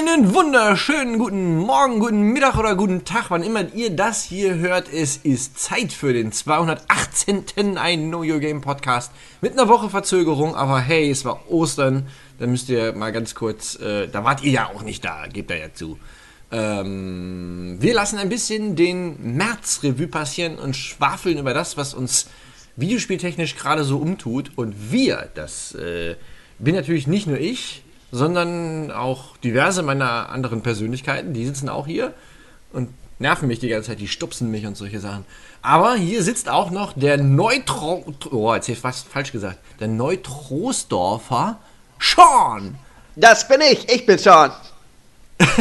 Einen wunderschönen guten Morgen, guten Mittag oder guten Tag, wann immer ihr das hier hört. Es ist Zeit für den 218. ein Know Your Game Podcast mit einer Woche Verzögerung, aber hey, es war Ostern. Da müsst ihr mal ganz kurz, äh, da wart ihr ja auch nicht da, gebt da ja zu. Ähm, wir lassen ein bisschen den März-Revue passieren und schwafeln über das, was uns videospieltechnisch gerade so umtut. Und wir, das äh, bin natürlich nicht nur ich, sondern auch diverse meiner anderen Persönlichkeiten, die sitzen auch hier und nerven mich die ganze Zeit, die stupsen mich und solche Sachen. Aber hier sitzt auch noch der Neutro... Oh, jetzt habe ich fast falsch gesagt. Der Neutrosdorfer Sean. Das bin ich, ich bin Sean.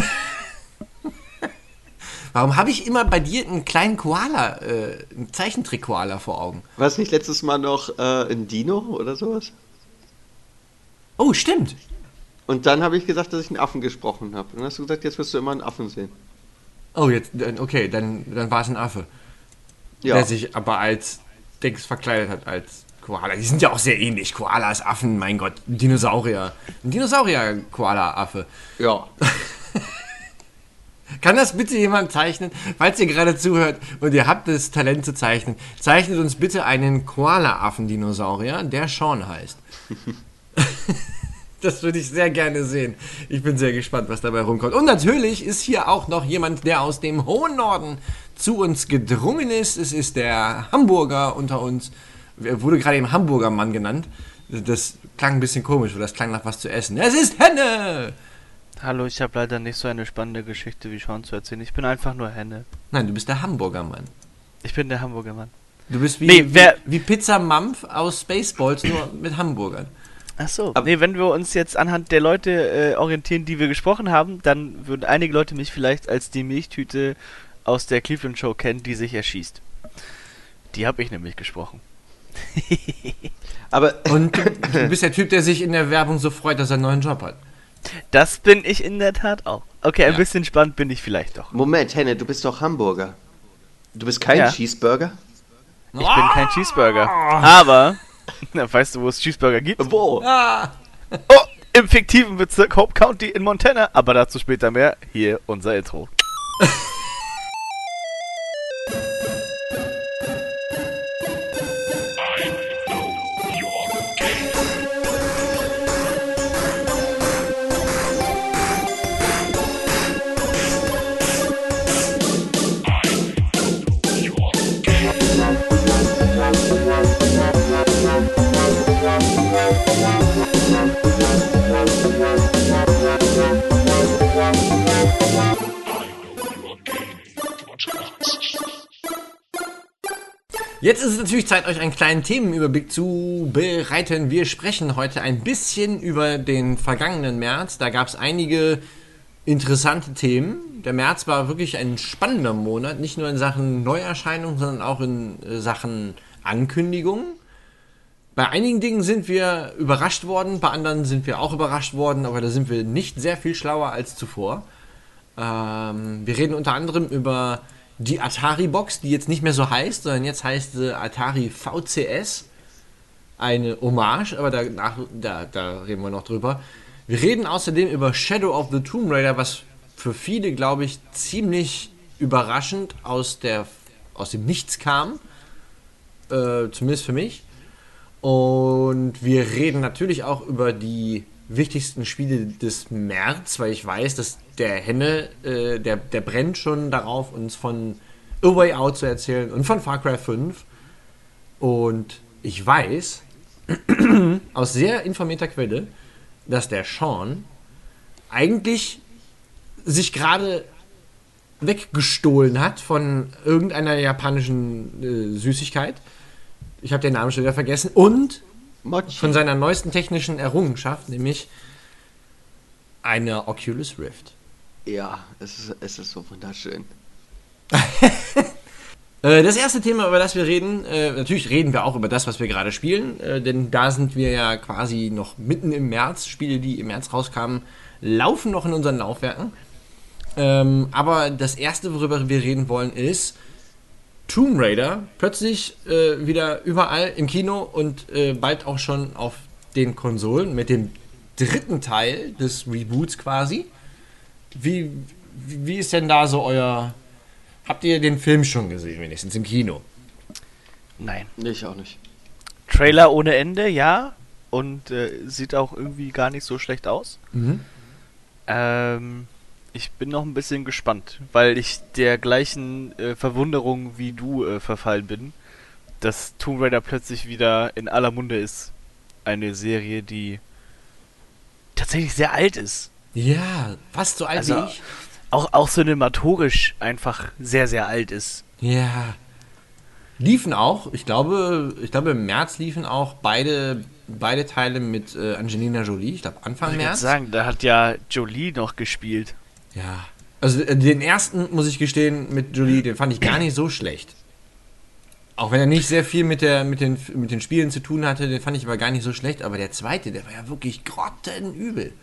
Warum habe ich immer bei dir einen kleinen Koala, äh, einen Zeichentrick-Koala vor Augen? War es nicht letztes Mal noch äh, ein Dino oder sowas? Oh, stimmt. Und dann habe ich gesagt, dass ich einen Affen gesprochen habe. Und dann hast du gesagt, jetzt wirst du immer einen Affen sehen. Oh, jetzt, okay, dann, dann war es ein Affe. Ja. Der sich aber als Dings verkleidet hat, als Koala. Die sind ja auch sehr ähnlich. Koalas, Affen, mein Gott, ein Dinosaurier. Ein Dinosaurier-Koala-Affe. Ja. Kann das bitte jemand zeichnen? Falls ihr gerade zuhört und ihr habt das Talent zu zeichnen, zeichnet uns bitte einen Koala-Affen-Dinosaurier, der Sean heißt. das würde ich sehr gerne sehen. Ich bin sehr gespannt, was dabei rumkommt. Und natürlich ist hier auch noch jemand, der aus dem hohen Norden zu uns gedrungen ist. Es ist der Hamburger unter uns. Er wurde gerade eben Hamburger Mann genannt. Das klang ein bisschen komisch, weil das klang nach was zu essen. Es ist Henne! Hallo, ich habe leider nicht so eine spannende Geschichte wie Sean zu erzählen. Ich bin einfach nur Henne. Nein, du bist der Hamburger Mann. Ich bin der Hamburger Mann. Du bist wie, Nee, wie, wie Pizza Mampf aus Spaceballs, nur mit Hamburgern. Ach so. Ab- nee, wenn wir uns jetzt anhand der Leute äh, orientieren, die wir gesprochen haben, dann würden einige Leute mich vielleicht als die Milchtüte aus der Cleveland Show kennen, die sich erschießt. Die habe ich nämlich gesprochen. Aber Und du, du bist der Typ, der sich in der Werbung so freut, dass er einen neuen Job hat. Das bin ich in der Tat auch. Okay, ein Ja. bisschen spannend bin ich vielleicht doch. Moment, Henne, du bist doch Hamburger. Du bist kein Ja. Cheeseburger? Ich bin kein Cheeseburger. Aber, na, weißt du, wo es Cheeseburger gibt? Wo? Ah, Oh, im fiktiven Bezirk Hope County in Montana. Aber dazu später mehr. Hier unser Intro. Jetzt ist es natürlich Zeit, euch einen kleinen Themenüberblick zu bereiten. Wir sprechen heute ein bisschen über den vergangenen März. Da gab es einige interessante Themen. Der März war wirklich ein spannender Monat, nicht nur in Sachen Neuerscheinungen, sondern auch in äh, Sachen Ankündigungen. Bei einigen Dingen sind wir überrascht worden, bei anderen sind wir auch überrascht worden, aber da sind wir nicht sehr viel schlauer als zuvor. Ähm, wir reden unter anderem über die Atari-Box, die jetzt nicht mehr so heißt, sondern jetzt heißt sie Atari VCS. Eine Hommage, aber danach, da, da reden wir noch drüber. Wir reden außerdem über Shadow of the Tomb Raider, was für viele, glaube ich, ziemlich überraschend aus, der, aus dem Nichts kam. Äh, zumindest für mich. Und wir reden natürlich auch über die wichtigsten Spiele des März, weil ich weiß, dass der Henne, äh, der, der brennt schon darauf, uns von A Way Out zu erzählen und von Far Cry 5. Und ich weiß aus sehr informierter Quelle, dass der Sean eigentlich sich gerade weggestohlen hat von irgendeiner japanischen äh, Süßigkeit. Ich habe den Namen schon wieder vergessen. Und Mochi. von seiner neuesten technischen Errungenschaft, nämlich eine Oculus Rift. Ja, es ist, es ist so wunderschön. Äh, das erste Thema, über das wir reden, äh, natürlich reden wir auch über das, was wir gerade spielen, äh, denn da sind wir ja quasi noch mitten im März. Spiele, die im März rauskamen, laufen noch in unseren Laufwerken. Ähm, aber das erste, worüber wir reden wollen, ist Tomb Raider. Plötzlich äh, wieder überall im Kino und äh, bald auch schon auf den Konsolen mit dem dritten Teil des Reboots quasi. wie, wie ist denn da so euer. Habt ihr den Film schon gesehen, wenigstens im Kino? Nein. Nee, ich auch nicht. Trailer ohne Ende, ja. Und äh, sieht auch irgendwie gar nicht so schlecht aus. Mhm. Ähm, ich bin noch ein bisschen gespannt, weil ich der gleichen äh, Verwunderung wie du äh, verfallen bin, dass Tomb Raider plötzlich wieder in aller Munde ist. Eine Serie, die tatsächlich sehr alt ist. Ja, fast so alt Also- wie ich. Auch, auch cinematogisch einfach sehr, sehr alt ist. Ja. Liefen auch, ich glaube, ich glaube im März liefen auch beide, beide Teile mit äh, Angelina Jolie, ich glaube Anfang Ich März. sagen, da hat ja Jolie noch gespielt. Ja. Also äh, den ersten, muss ich gestehen, mit Jolie, den fand ich gar nicht so schlecht. Auch wenn er nicht sehr viel mit, der, mit, den, mit den Spielen zu tun hatte, den fand ich aber gar nicht so schlecht. Aber der zweite, der war ja wirklich grottenübel.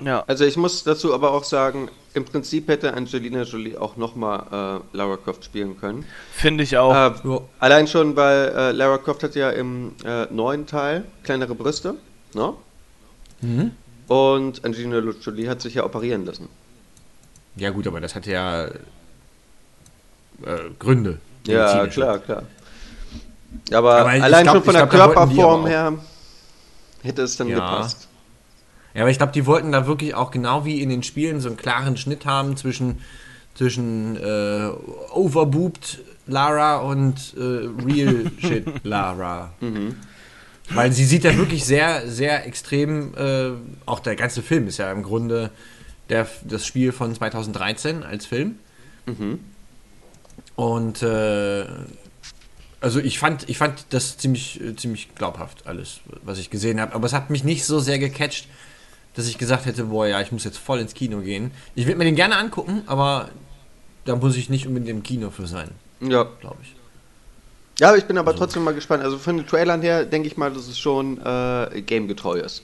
Ja. Also ich muss dazu aber auch sagen, im Prinzip hätte Angelina Jolie auch nochmal äh, Lara Croft spielen können. Finde ich auch. Äh, Ja. allein schon, weil äh, Lara Croft hat ja im äh, neuen Teil kleinere Brüste, ne? Mhm. Und Angelina Jolie hat sich ja operieren lassen. Ja gut, aber das hatte ja äh, Gründe. Ja, klar, klar. Aber, Aber allein glaub- schon von der glaub, Körperform her hätte es dann Ja. gepasst. Ja, aber ich glaube, die wollten da wirklich auch genau wie in den Spielen so einen klaren Schnitt haben zwischen, zwischen äh, overbooped Lara und äh, real shit Lara. Weil sie sieht ja wirklich sehr, sehr extrem, äh, auch der ganze Film ist ja im Grunde der, das Spiel von 2013 als Film. Mhm. Und äh, also ich fand, ich fand das ziemlich, äh, ziemlich glaubhaft, alles, was ich gesehen habe. Aber es hat mich nicht so sehr gecatcht, dass ich gesagt hätte, boah, ja, ich muss jetzt voll ins Kino gehen. Ich würde mir den gerne angucken, aber da muss ich nicht unbedingt im Kino für sein, Ja. glaube ich. Ja, ich bin aber trotzdem mal gespannt. Also von den Trailern her denke ich mal, dass es schon äh, gamegetreu ist.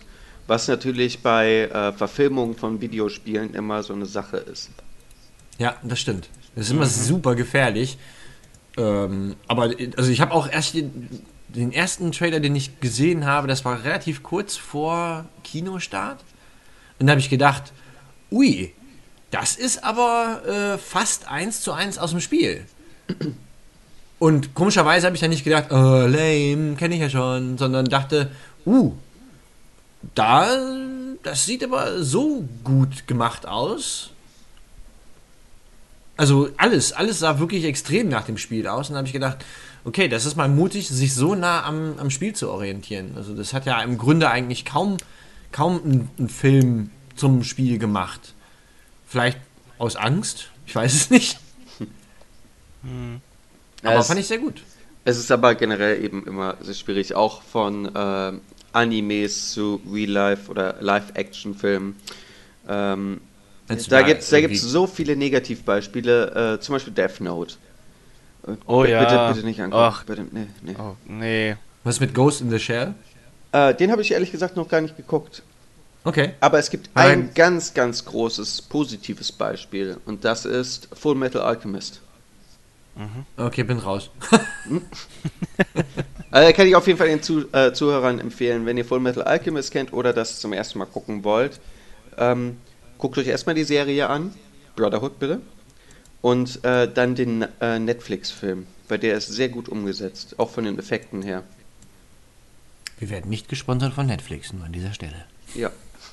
Was natürlich bei äh, Verfilmungen von Videospielen immer so eine Sache ist. Ja, das stimmt. Das ist immer super gefährlich. Ähm, aber also ich habe auch erst den, den ersten Trailer, den ich gesehen habe, das war relativ kurz vor Kinostart. Und da habe ich gedacht, ui, das ist aber äh, fast eins zu eins aus dem Spiel. Und komischerweise habe ich dann nicht gedacht, oh, lame, kenne ich ja schon, sondern dachte, uh, da, das sieht aber so gut gemacht aus. Also alles, alles sah wirklich extrem nach dem Spiel aus. Und dann habe ich gedacht, okay, das ist mal mutig, sich so nah am, am Spiel zu orientieren. Also das hat ja im Grunde eigentlich kaum, kaum ein, ein Film zum Spiel gemacht. Vielleicht aus Angst, ich weiß es nicht. Aber es, fand ich sehr gut. es ist aber generell eben immer sehr schwierig, auch von äh, Animes zu Real-Life oder Live-Action-Filmen. Ähm, da gibt es da irgendwie- gibt's so viele Negativbeispiele, äh, zum Beispiel Death Note. Äh, Oh bitte, ja. Bitte, bitte nicht angucken. Ach. Bitte, nee, nee. Oh, nee. Was ist mit Ghost in the Shell? Äh, den habe ich ehrlich gesagt noch gar nicht geguckt. Okay. Aber es gibt Nein. ein ganz, ganz großes positives Beispiel und das ist Full Metal Alchemist. Okay, bin raus. Also kann ich auf jeden Fall den Zu äh, Zuhörern empfehlen, wenn ihr Full Metal Alchemist kennt oder das zum ersten Mal gucken wollt, ähm, guckt euch erstmal die Serie an, Brotherhood bitte, und äh, dann den äh, Netflix-Film, weil der ist sehr gut umgesetzt, auch von den Effekten her. Wir werden nicht gesponsert von Netflix, nur an dieser Stelle. Ja.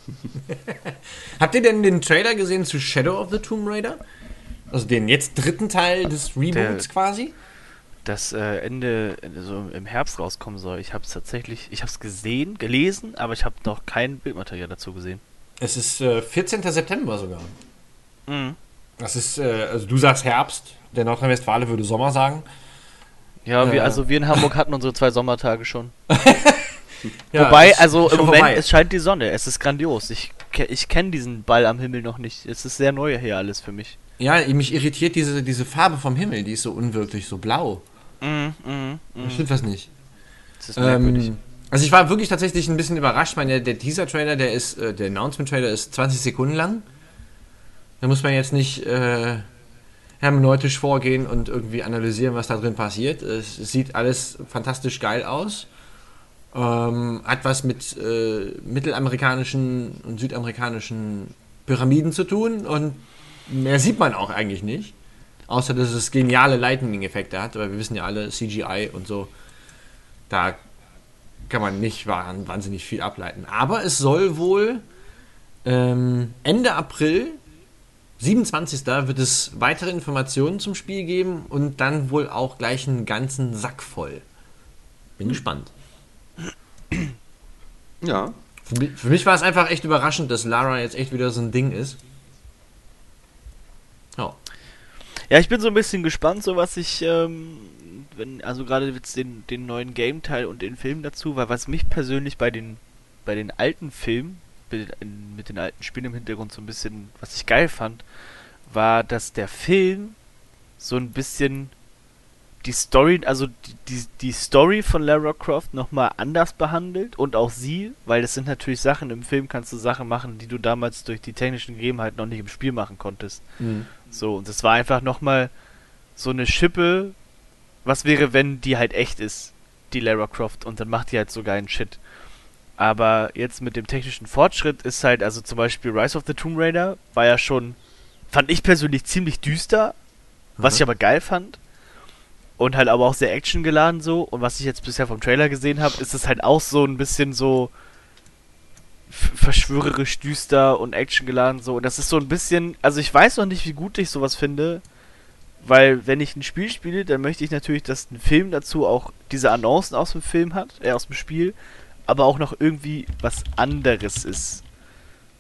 Habt ihr denn den Trailer gesehen zu Shadow of the Tomb Raider? Also den jetzt dritten Teil des Reboots Der- quasi? Das äh, Ende äh, so im Herbst rauskommen soll. Ich habe es tatsächlich, ich habe es gesehen, gelesen, aber ich habe noch kein Bildmaterial dazu gesehen. Es ist äh, 14. September sogar. Mhm. Das ist, äh, also du sagst Herbst, der Nordrhein-Westfale würde Sommer sagen. Ja, wir, also wir in Hamburg hatten unsere zwei Sommertage schon. Ja, Wobei, also im Moment, vorbei. es scheint die Sonne. Es ist grandios. Ich, ich kenne diesen Ball am Himmel noch nicht. Es ist sehr neu hier alles für mich. Ja, mich irritiert diese, diese Farbe vom Himmel, die ist so unwirklich, so blau. Mhm, mhm, Da stimmt was nicht. Das ist merkwürdig. Ähm, also ich war wirklich tatsächlich ein bisschen überrascht. Ich meine, der, Teaser-Trailer, der ist, äh, der Announcement-Trailer ist 20 Sekunden lang. Da muss man jetzt nicht äh, hermeneutisch vorgehen und irgendwie analysieren, was da drin passiert. Es sieht alles fantastisch geil aus. Ähm, hat was mit äh, mittelamerikanischen und südamerikanischen Pyramiden zu tun und mehr sieht man auch eigentlich nicht. Außer, dass es geniale Lightning-Effekte hat, aber wir wissen ja alle, CGI und so, da kann man nicht wahnsinnig viel ableiten. Aber es soll wohl ähm, Ende April, 27. wird es weitere Informationen zum Spiel geben und dann wohl auch gleich einen ganzen Sack voll. Bin gespannt. Ja. Für mich, für mich war es einfach echt überraschend, dass Lara jetzt echt wieder so ein Ding ist. Ja. Ja, ich bin so ein bisschen gespannt, so was ich, ähm, wenn, also gerade jetzt den, den neuen Game-Teil und den Film dazu, weil was mich persönlich bei den, bei den alten Filmen, mit, mit den alten Spielen im Hintergrund so ein bisschen, was ich geil fand, war, dass der Film so ein bisschen die Story, also die, die, die Story von Lara Croft nochmal anders behandelt und auch sie, weil das sind natürlich Sachen, im Film kannst du Sachen machen, die du damals durch die technischen Gegebenheiten noch nicht im Spiel machen konntest. Mhm. So, und das war einfach nochmal so eine Schippe, was wäre, wenn die halt echt ist, die Lara Croft, und dann macht die halt so geilen Shit. Aber jetzt mit dem technischen Fortschritt ist halt, also zum Beispiel Rise of the Tomb Raider war ja schon, fand ich persönlich ziemlich düster, was mhm. ich aber geil fand und halt aber auch sehr actiongeladen so. Und was ich jetzt bisher vom Trailer gesehen habe, ist es halt auch so ein bisschen so verschwörerisch düster und actiongeladen so. Und das ist so ein bisschen, also ich weiß noch nicht, wie gut ich sowas finde, weil wenn ich ein Spiel spiele, dann möchte ich natürlich, dass ein Film dazu auch diese Annoncen aus dem Film hat, äh, aus dem Spiel, aber auch noch irgendwie was anderes ist.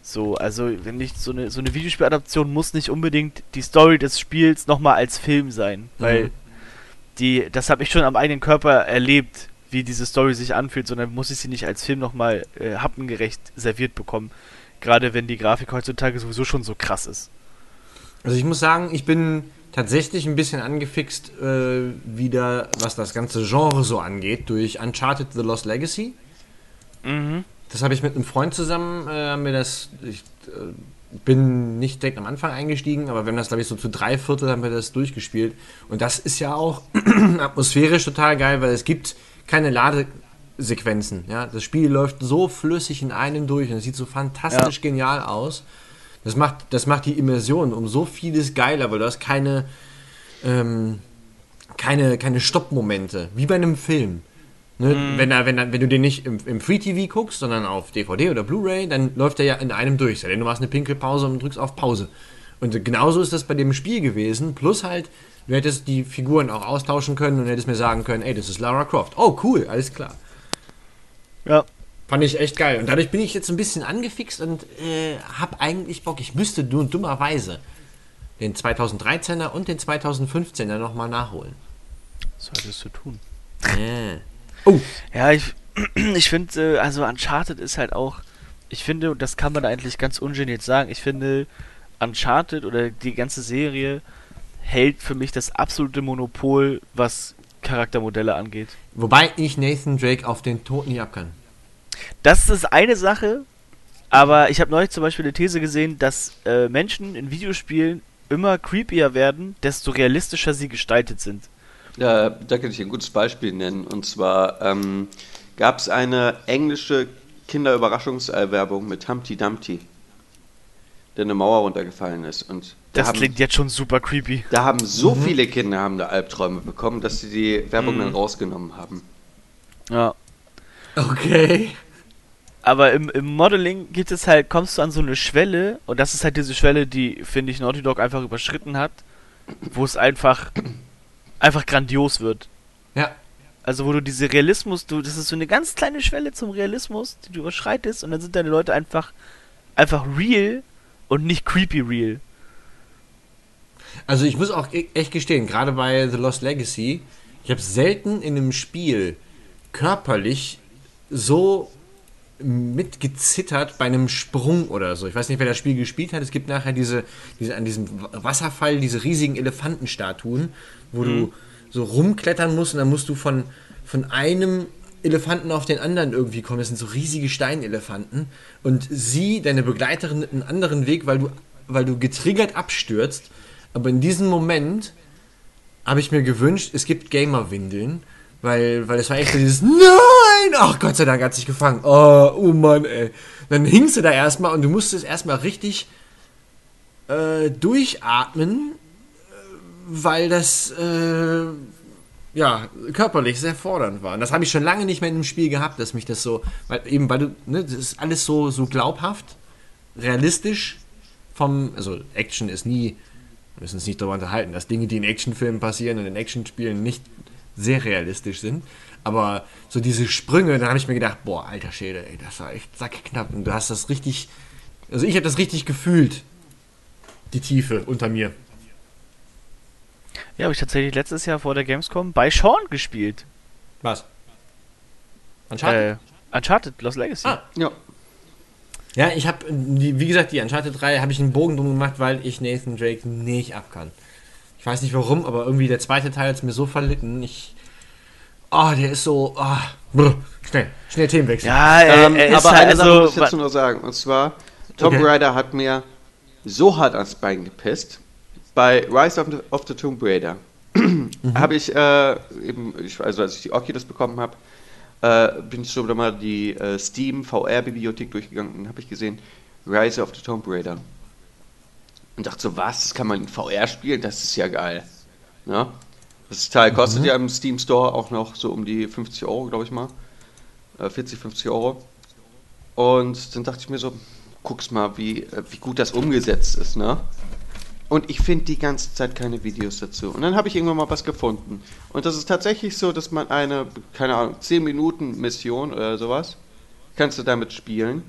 So, also wenn nicht so eine so eine Videospieladaption muss nicht unbedingt die Story des Spiels nochmal als Film sein, weil mhm die, das habe ich schon am eigenen Körper erlebt, wie diese Story sich anfühlt, sondern muss ich sie nicht als Film nochmal äh, happengerecht serviert bekommen. Gerade wenn die Grafik heutzutage sowieso schon so krass ist. Also ich muss sagen, ich bin tatsächlich ein bisschen angefixt äh, wieder, was das ganze Genre so angeht, durch Uncharted The Lost Legacy. Mhm. Das habe ich mit einem Freund zusammen, äh, mir das, ich, äh, bin nicht direkt am Anfang eingestiegen, aber wir haben das, glaube ich, so zu drei Viertel haben wir das durchgespielt. Und das ist ja auch atmosphärisch total geil, weil es gibt keine Ladesequenzen. Ja? Das Spiel läuft so flüssig in einem durch und es sieht so fantastisch ja. genial aus. Das macht, das macht die Immersion um so vieles geiler, weil du hast keine, ähm, keine, keine Stoppmomente, wie bei einem Film. Ne? Mhm. Wenn, er, wenn, er, wenn du den nicht im, im Free TV guckst, sondern auf DVD oder Blu-ray, dann läuft er ja in einem durch. Denn du machst eine Pinkelpause und drückst auf Pause. Und genauso ist das bei dem Spiel gewesen. Plus halt, du hättest die Figuren auch austauschen können und hättest mir sagen können, ey, das ist Lara Croft. Oh, cool, alles klar. Ja. Fand ich echt geil. Und dadurch bin ich jetzt ein bisschen angefixt und äh, hab eigentlich Bock. Ich müsste nur dummerweise den 2013er und den 2015er nochmal nachholen. Solltest du tun. Äh. Oh. Ja, ich, ich finde, äh, also Uncharted ist halt auch, ich finde, und das kann man eigentlich ganz ungeniert sagen, ich finde, Uncharted oder die ganze Serie hält für mich das absolute Monopol, was Charaktermodelle angeht. Wobei ich Nathan Drake auf den Tod nie ab kann. Das ist eine Sache, aber ich habe neulich zum Beispiel eine These gesehen, dass äh, Menschen in Videospielen immer creepier werden, desto realistischer sie gestaltet sind. Ja, da kann ich ein gutes Beispiel nennen. Und zwar ähm, gab es eine englische Kinderüberraschungswerbung mit Humpty Dumpty, der eine Mauer runtergefallen ist. Und da das haben, klingt jetzt schon super creepy. Da haben so mhm. viele Kinder haben da Albträume bekommen, dass sie die Werbung mhm. dann rausgenommen haben. Ja. Okay. Aber im, im Modeling geht es halt, kommst du an so eine Schwelle, und das ist halt diese Schwelle, die, finde ich, Naughty Dog einfach überschritten hat, wo es einfach einfach grandios wird. Ja. Also wo du diese Realismus, du, das ist so eine ganz kleine Schwelle zum Realismus, die du überschreitest und dann sind deine Leute einfach einfach real und nicht creepy real. Also ich muss auch e-, echt gestehen, gerade bei The Lost Legacy, ich habe selten in einem Spiel körperlich so mitgezittert bei einem Sprung oder so. Ich weiß nicht, wer das Spiel gespielt hat. Es gibt nachher diese, diese an diesem Wasserfall diese riesigen Elefantenstatuen, wo mhm. du so rumklettern musst und dann musst du von, von einem Elefanten auf den anderen irgendwie kommen. Das sind so riesige Steinelefanten. Und sie, deine Begleiterin, einen anderen Weg, weil du, weil du getriggert abstürzt. Aber in diesem Moment habe ich mir gewünscht, es gibt Gamer-Windeln weil, weil es war echt so dieses Nein! Ach Gott sei Dank hat sich gefangen. Oh, oh Mann, ey. Dann hingst du da erstmal und du musstest erstmal richtig äh, durchatmen, äh, weil das äh, ja körperlich sehr fordernd war. Und das habe ich schon lange nicht mehr in einem Spiel gehabt, dass mich das so, weil eben weil du, ne, das ist alles so so glaubhaft, realistisch vom, also Action ist nie, wir müssen uns nicht darüber unterhalten, dass Dinge, die in Actionfilmen passieren und in Actionspielen nicht sehr realistisch sind. Aber so diese Sprünge, da habe ich mir gedacht, boah, alter Schäde, ey, das war echt sackknapp. Und du hast das richtig, also ich habe das richtig gefühlt, die Tiefe unter mir. Ja, habe ich tatsächlich letztes Jahr vor der Gamescom bei Sean gespielt. Was? Uncharted? Äh, Uncharted, Lost Legacy. Ah. Ja. Ja, ich habe, wie gesagt, die Uncharted 3 habe ich einen Bogen drum gemacht, weil ich Nathan Drake nicht abkann. Ich weiß nicht warum, aber irgendwie der zweite Teil hat es mir so verlitten. Ich. Oh, der ist so. Oh, brr, schnell, schnell Themenwechsel. Ja, er, ähm, er aber halt, eine Sache also, muss ich dazu nur sagen. Und zwar, Tomb okay. Raider hat mir so hart ans Bein gepisst. Bei Rise of the, of the Tomb Raider mhm. habe ich äh, eben, ich, also als ich die Oculus bekommen habe, äh, bin ich schon mal die äh, Steam VR-Bibliothek durchgegangen und habe ich gesehen, Rise of the Tomb Raider. Und dachte so, was, das kann man in VR spielen? Das ist ja geil. Ja? Das Teil kostet mhm. ja im Steam Store auch noch so um die 50 Euro, glaube ich mal. Äh, 40, 50 Euro. Und dann dachte ich mir so, guck's mal, wie, äh, wie gut das umgesetzt ist, ne? Und ich finde die ganze Zeit keine Videos dazu. Und dann habe ich irgendwann mal was gefunden. Und das ist tatsächlich so, dass man eine, keine Ahnung, 10 Minuten Mission oder sowas, kannst du damit spielen.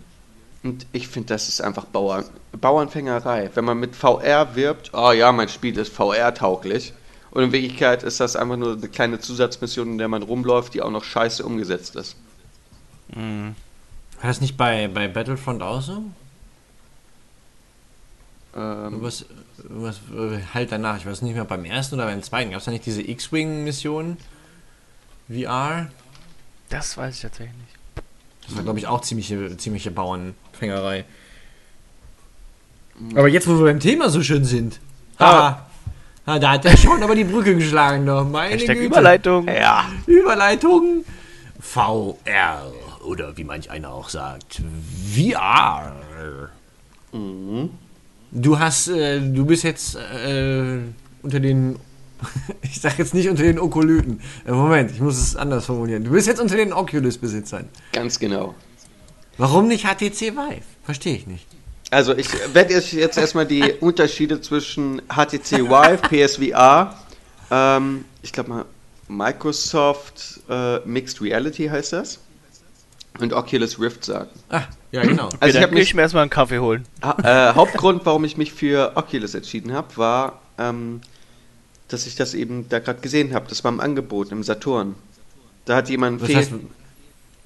Und ich finde, das ist einfach Bauern, Bauernfängerei. Wenn man mit VR wirbt, oh ja, mein Spiel ist VR-tauglich. Und in Wirklichkeit ist das einfach nur eine kleine Zusatzmission, in der man rumläuft, die auch noch scheiße umgesetzt ist. Mhm. War das nicht bei, bei Battlefront auch so? Ähm, was, was halt danach, ich weiß nicht mehr, beim ersten oder beim zweiten, gab es da nicht diese X-Wing-Mission? VR? Das weiß ich tatsächlich nicht. Das war, glaube ich, auch ziemliche, ziemliche Bauernfängerei. Aber jetzt, wo wir beim Thema so schön sind. Ah, ah da hat er schon aber die Brücke geschlagen noch. Meine Hashtag Güte. Überleitung. Ja, Überleitung. VR. Oder wie manch einer auch sagt, VR. Mhm. Du hast, äh, du bist jetzt äh, unter den, ich sag jetzt nicht unter den Okolyten. Äh, Moment, ich muss es anders formulieren. Du bist jetzt unter den Oculus-Besitzern. Ganz genau. Warum nicht HTC Vive? Verstehe ich nicht. Also ich werde jetzt erstmal die Unterschiede zwischen HTC Vive, PSVR, ähm, ich glaube mal Microsoft äh, Mixed Reality heißt das und Oculus Rift sagen. Ah, ja, genau. Okay, also ich habe mich mir erstmal einen Kaffee holen. Äh, Hauptgrund, warum ich mich für Oculus entschieden habe, war, ähm, dass ich das eben da gerade gesehen habe. Das war im Angebot im Saturn. Da hat jemand. Was, heißt,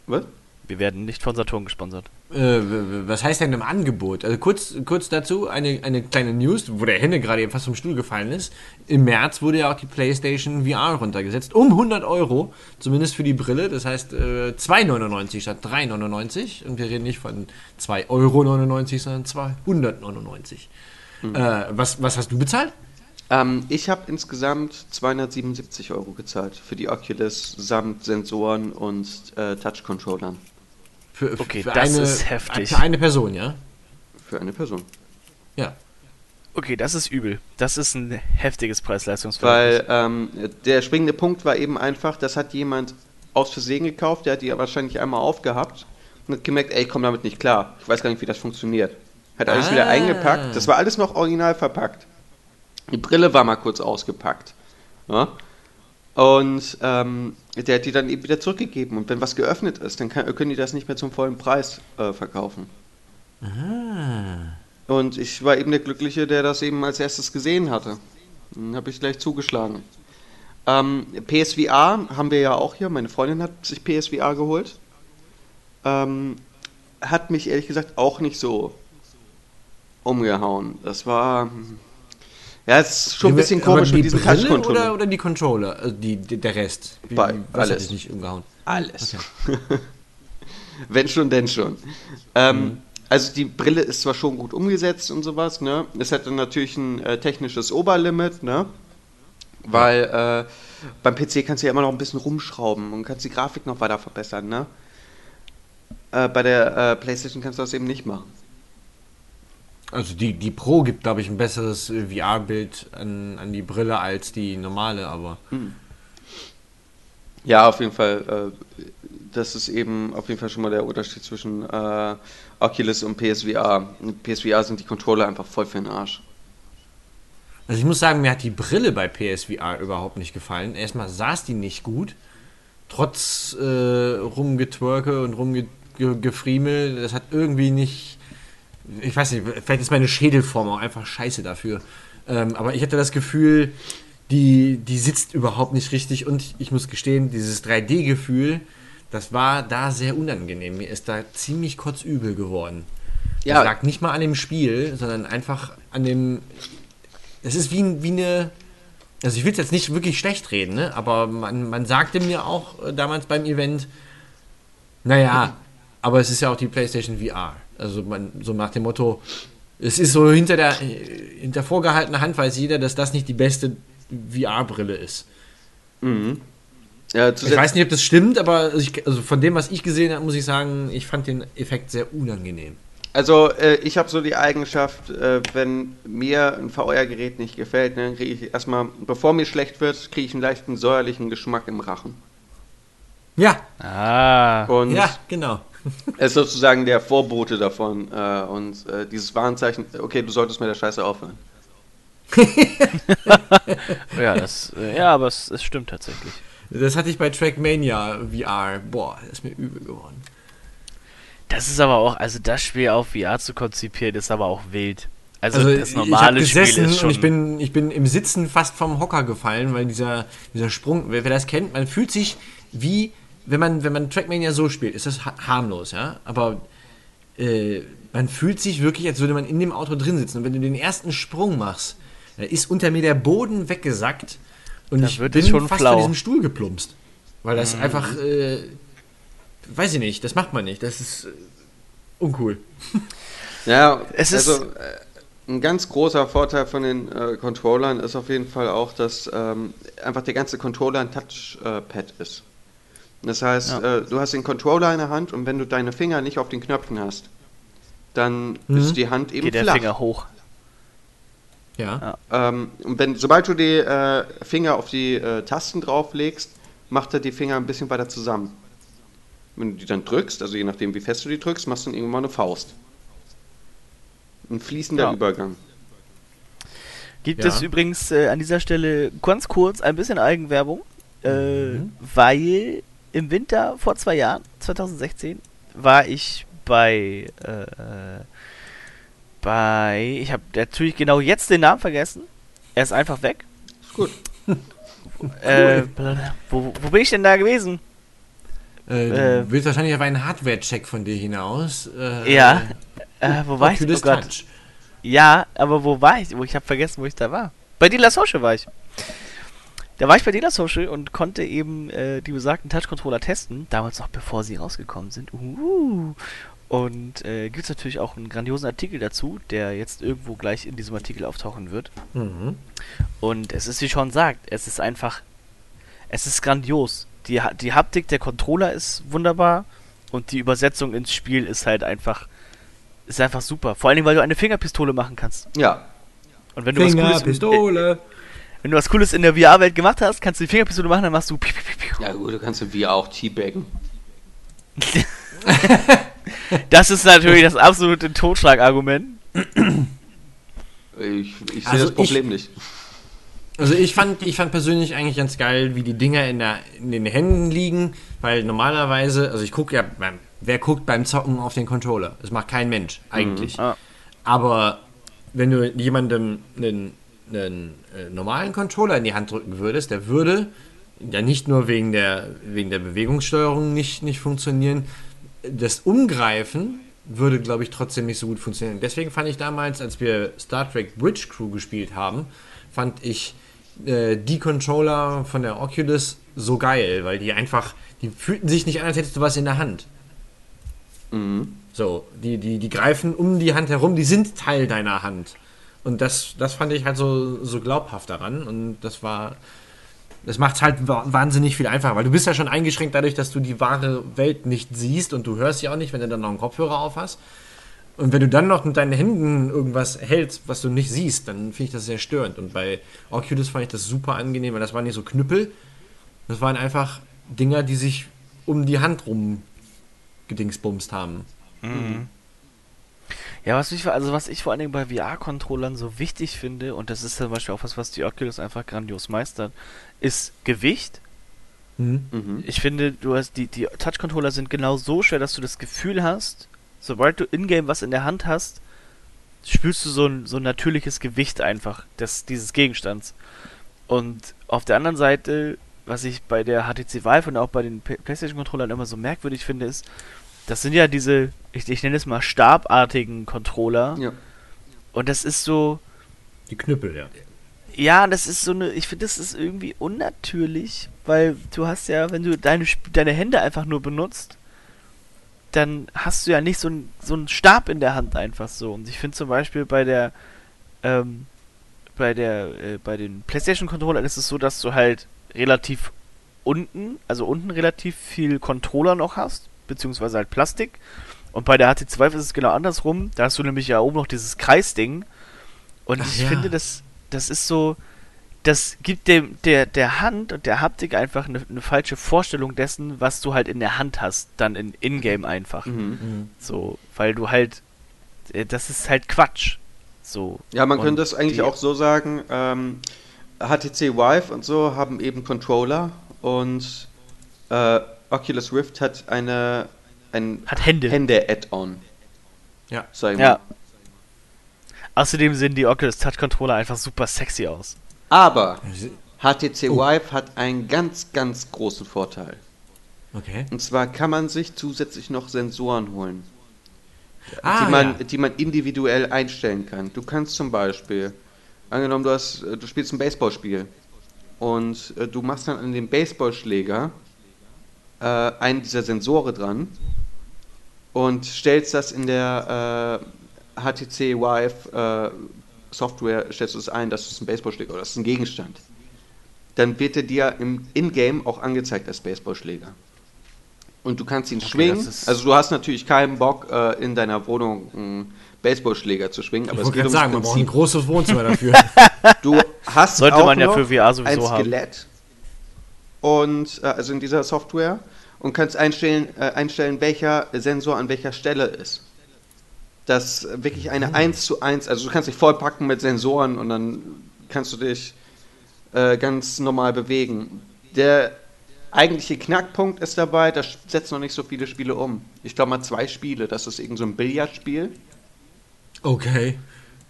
was? Wir werden nicht von Saturn gesponsert. Äh, was heißt denn im Angebot? Also kurz, kurz dazu eine, eine kleine News, wo der Henne gerade eben fast vom Stuhl gefallen ist. Im März wurde ja auch die PlayStation VR runtergesetzt. Um 100 Euro, zumindest für die Brille. Das heißt äh, 2,99 statt 3,99. Und wir reden nicht von 2,99 Euro, sondern 299. Mhm. Äh, was, was hast du bezahlt? Ähm, ich habe insgesamt 277 Euro gezahlt für die Oculus samt Sensoren und äh, Touch-Controllern. Für, okay, für das eine, ist heftig. Für eine Person, ja? Für eine Person. Ja. Okay, das ist übel. Das ist ein heftiges Preis-Leistungsverhältnis. Weil ähm, der springende Punkt war eben einfach, das hat jemand aus Versehen gekauft, der hat die wahrscheinlich einmal aufgehabt und hat gemerkt, ey, ich komme damit nicht klar. Ich weiß gar nicht, wie das funktioniert. Hat alles ah. wieder eingepackt. Das war alles noch original verpackt. Die Brille war mal kurz ausgepackt. Ja? Und ähm, der hat die dann eben wieder zurückgegeben. Und wenn was geöffnet ist, dann kann, können die das nicht mehr zum vollen Preis äh, verkaufen. Ah. Und ich war eben der Glückliche, der das eben als erstes gesehen hatte. Dann habe ich gleich zugeschlagen. Ähm, PSVR haben wir ja auch hier. Meine Freundin hat sich PSVR geholt. Ähm, hat mich ehrlich gesagt auch nicht so umgehauen. Das war ja, es ist schon ein bisschen komisch mit diesen Touch-Controller. Oder, oder die Controller, also die, die der Rest? Wie, Bei, was alles. nicht umgehauen? Alles. Okay. Wenn schon, denn schon. Ähm, mhm. Also die Brille ist zwar schon gut umgesetzt und sowas, ne? Es hat dann natürlich ein äh, technisches Oberlimit, ne? Weil äh, beim PC kannst du ja immer noch ein bisschen rumschrauben und kannst die Grafik noch weiter verbessern, ne? Äh, bei der äh, PlayStation kannst du das eben nicht machen. Also die, die Pro gibt, glaube ich, ein besseres äh, VR-Bild an, an die Brille als die normale, aber. Ja, auf jeden Fall. Äh, das ist eben auf jeden Fall schon mal der Unterschied zwischen äh, Oculus und PSVR. PSVR sind die Controller einfach voll für den Arsch. Also ich muss sagen, mir hat die Brille bei PSVR überhaupt nicht gefallen. Erstmal saß die nicht gut. Trotz äh, Rumgetwerke und Rumgefriemel. Das hat irgendwie nicht. Ich weiß nicht, vielleicht ist meine Schädelform auch einfach scheiße dafür. Ähm, aber ich hatte das Gefühl, die, die sitzt überhaupt nicht richtig. Und ich muss gestehen, dieses 3D-Gefühl, das war da sehr unangenehm. Mir ist da ziemlich kotzübel geworden. Ja. Das lag nicht mal an dem Spiel, sondern einfach an dem. Das ist wie, wie eine. Also ich will es jetzt nicht wirklich schlecht reden, ne? aber man, man sagte mir auch äh, damals beim Event, naja, aber es ist ja auch die PlayStation VR. Also man, so nach dem Motto, es ist so hinter der hinter vorgehaltener Hand weiß jeder, dass das nicht die beste VR-Brille ist. Ja, Ich weiß nicht, ob das stimmt, aber ich, also von dem, was ich gesehen habe, muss ich sagen, ich fand den Effekt sehr unangenehm. Also äh, ich habe so die Eigenschaft, äh, wenn mir ein VR-Gerät nicht gefällt, ne, dann kriege ich erstmal, bevor mir schlecht wird, kriege ich einen leichten säuerlichen Geschmack im Rachen. Ja, Ah. Und ja, genau. Es ist sozusagen der Vorbote davon. Äh, und äh, dieses Warnzeichen, okay, du solltest mit der Scheiße aufhören. Ja, das, äh, ja, aber es, es stimmt tatsächlich. Das hatte ich bei Trackmania VR. Boah, das ist mir übel geworden. Das ist aber auch, also das Spiel auf VR zu konzipieren, ist aber auch wild. Also, Also das ich normale gesessen Spiel ist schon. und ich bin, ich bin im Sitzen fast vom Hocker gefallen, weil dieser, dieser Sprung, wer, wer das kennt, man fühlt sich wie, wenn man, wenn man Trackmania so spielt, ist das ha- harmlos, ja. Aber äh, man fühlt sich wirklich, als würde man in dem Auto drin sitzen. Und wenn du den ersten Sprung machst, da ist unter mir der Boden weggesackt und Da ich wird bin schon fast flau. von diesem Stuhl geplumpst. Weil das Mhm. einfach, äh, weiß ich nicht, das macht man nicht. Das ist äh, uncool. Ja, Es ist- also äh, ein ganz großer Vorteil von den äh, Controllern ist auf jeden Fall auch, dass ähm, einfach der ganze Controller ein Touchpad ist. Das heißt, Ja. äh, du hast den Controller in der Hand und wenn du deine Finger nicht auf den Knöpfen hast, dann Mhm. ist die Hand eben geht der flach. Finger hoch. Ja. Ähm, und wenn, sobald du die äh, Finger auf die äh, Tasten drauflegst, macht er die Finger ein bisschen weiter zusammen. Wenn du die dann drückst, also je nachdem wie fest du die drückst, machst du dann irgendwann eine Faust. Ein fließender Ja. Übergang. Gibt Ja. es übrigens äh, an dieser Stelle ganz kurz ein bisschen Eigenwerbung, äh, Mhm. weil im Winter vor zwei Jahren, 2016, war ich bei äh, bei ich habe natürlich genau jetzt den Namen vergessen. Er ist einfach weg. Ist gut. Äh, wo, wo bin ich denn da gewesen? Äh, du Äh, willst wahrscheinlich auf einen Hardware-Check von dir hinaus. Äh, Ja. Äh, wo war ich? Oh Gott. Ja, aber wo war ich? Ich habe vergessen, wo ich da war. Bei Dealer Social war ich. Da war ich bei Dealer Social und konnte eben äh, die besagten Touch-Controller testen, damals noch bevor sie rausgekommen sind. Uh. Und äh, gibt es natürlich auch einen grandiosen Artikel dazu, der jetzt irgendwo gleich in diesem Artikel auftauchen wird. Mhm. Und es ist, wie schon sagt, es ist einfach, es ist grandios. Die, die Haptik der Controller ist wunderbar und die Übersetzung ins Spiel ist halt einfach, ist einfach super. Vor allen Dingen, weil du eine Fingerpistole machen kannst. Ja. Und wenn du was Finger, Cooles, Pistole. Wenn du was Cooles in der VR-Welt gemacht hast, kannst du die Fingerpistole machen, dann machst du. piu, piu, piu, piu. Ja gut, du kannst wie auch teabaggen. Das ist natürlich das absolute Totschlagargument. Ich, ich sehe Also das Problem nicht. Also ich fand, ich fand persönlich eigentlich ganz geil, wie die Dinger in, der, in den Händen liegen, weil normalerweise, also ich gucke ja, beim, wer guckt beim Zocken auf den Controller? Das macht kein Mensch, eigentlich. Ah. Aber wenn du jemandem einen, einen äh, normalen Controller in die Hand drücken würdest, der würde ja nicht nur wegen der, wegen der Bewegungssteuerung nicht, nicht funktionieren, das Umgreifen würde, glaube ich, trotzdem nicht so gut funktionieren. Deswegen fand ich damals, als wir Star Trek Bridge Crew gespielt haben, fand ich äh, die Controller von der Oculus so geil, weil die einfach, die fühlten sich nicht an, als hättest du was in der Hand. Mhm. So, die, die, die greifen um die Hand herum, die sind Teil deiner Hand. Und das, das fand ich halt so, so glaubhaft daran. Und das war. Das macht es halt wa- wahnsinnig viel einfacher, weil du bist ja schon eingeschränkt dadurch, dass du die wahre Welt nicht siehst und du hörst sie auch nicht, wenn du dann noch einen Kopfhörer auf hast. Und wenn du dann noch mit deinen Händen irgendwas hältst, was du nicht siehst, dann finde ich das sehr störend. Und bei Oculus fand ich das super angenehm, weil das waren nicht so Knüppel. Das waren einfach Dinger, die sich um die Hand rum gedingsbumst haben. Mhm. Ja, was ich, also was ich vor allen Dingen bei VR-Controllern so wichtig finde, und das ist zum Beispiel auch was, was die Oculus einfach grandios meistert, ist Gewicht. Mhm. Mhm. Ich finde, du hast die, die Touch-Controller sind genau so schwer, dass du das Gefühl hast, sobald du in-game was in der Hand hast, spürst du so ein, so ein natürliches Gewicht einfach des, dieses Gegenstands. Und auf der anderen Seite, was ich bei der HTC Vive und auch bei den PlayStation-Controllern immer so merkwürdig finde, ist, das sind ja diese, ich, ich nenne es mal stabartigen Controller. Ja. Und das ist so, Die Knüppel, ja. ja, das ist so eine, ich finde, das ist irgendwie unnatürlich, weil du hast ja, wenn du deine, deine Hände einfach nur benutzt, dann hast du ja nicht so einen so einen Stab in der Hand einfach so. Und ich finde zum Beispiel bei der, ähm, bei der, äh, bei den PlayStation-Controllern ist es so, dass du halt relativ unten, also unten relativ viel Controller noch hast, beziehungsweise halt Plastik. Und bei der HTC Vive ist es genau andersrum. Da hast du nämlich ja oben noch dieses Kreisding. Und Ach ich ja. finde, das, das ist so, das gibt dem, der, der Hand und der Haptik einfach eine, eine falsche Vorstellung dessen, was du halt in der Hand hast, dann in Ingame einfach. Mhm. Mhm. So, weil du halt, äh, das ist halt Quatsch. So. Ja, man Und könnte das eigentlich auch so sagen, ähm, HTC Vive und so haben eben Controller und äh, Oculus Rift hat eine ein Hat Hände. Hände-Add-on. Ja. Sag ich mal. Ja. Außerdem sehen die Oculus Touch Controller einfach super sexy aus. Aber HTC Oh. Vive hat einen ganz, ganz großen Vorteil. Okay. Und zwar kann man sich zusätzlich noch Sensoren holen, Ah, die, man, ja. die man individuell einstellen kann. Du kannst zum Beispiel, angenommen, du, hast, äh, du spielst ein Baseballspiel und äh, du machst dann an den Baseballschläger äh, einen dieser Sensore dran und stellst das in der äh, HTC Vive äh, Software, stellst du es ein, dass es ein Baseballschläger oder das ist ein Gegenstand. Dann wird er dir im Ingame auch angezeigt als Baseballschläger. Und du kannst ihn Okay, schwingen. das ist- Also du hast natürlich keinen Bock, äh, in deiner Wohnung einen Baseballschläger zu schwingen, aber Ich es wollte geht gerade ums sagen, man braucht ein großes Wohnzimmer dafür. Du hast Sollte auch man ja noch für VR sowieso ein haben. Und äh, also in dieser Software und kannst einstellen, äh, einstellen, welcher Sensor an welcher Stelle ist. Das wirklich Mhm. eine 1 zu 1, also du kannst dich vollpacken mit Sensoren und dann kannst du dich äh, ganz normal bewegen. Der eigentliche Knackpunkt ist dabei, da setzen noch nicht so viele Spiele um. Ich glaube mal zwei Spiele, das ist irgend so ein Billardspiel Okay.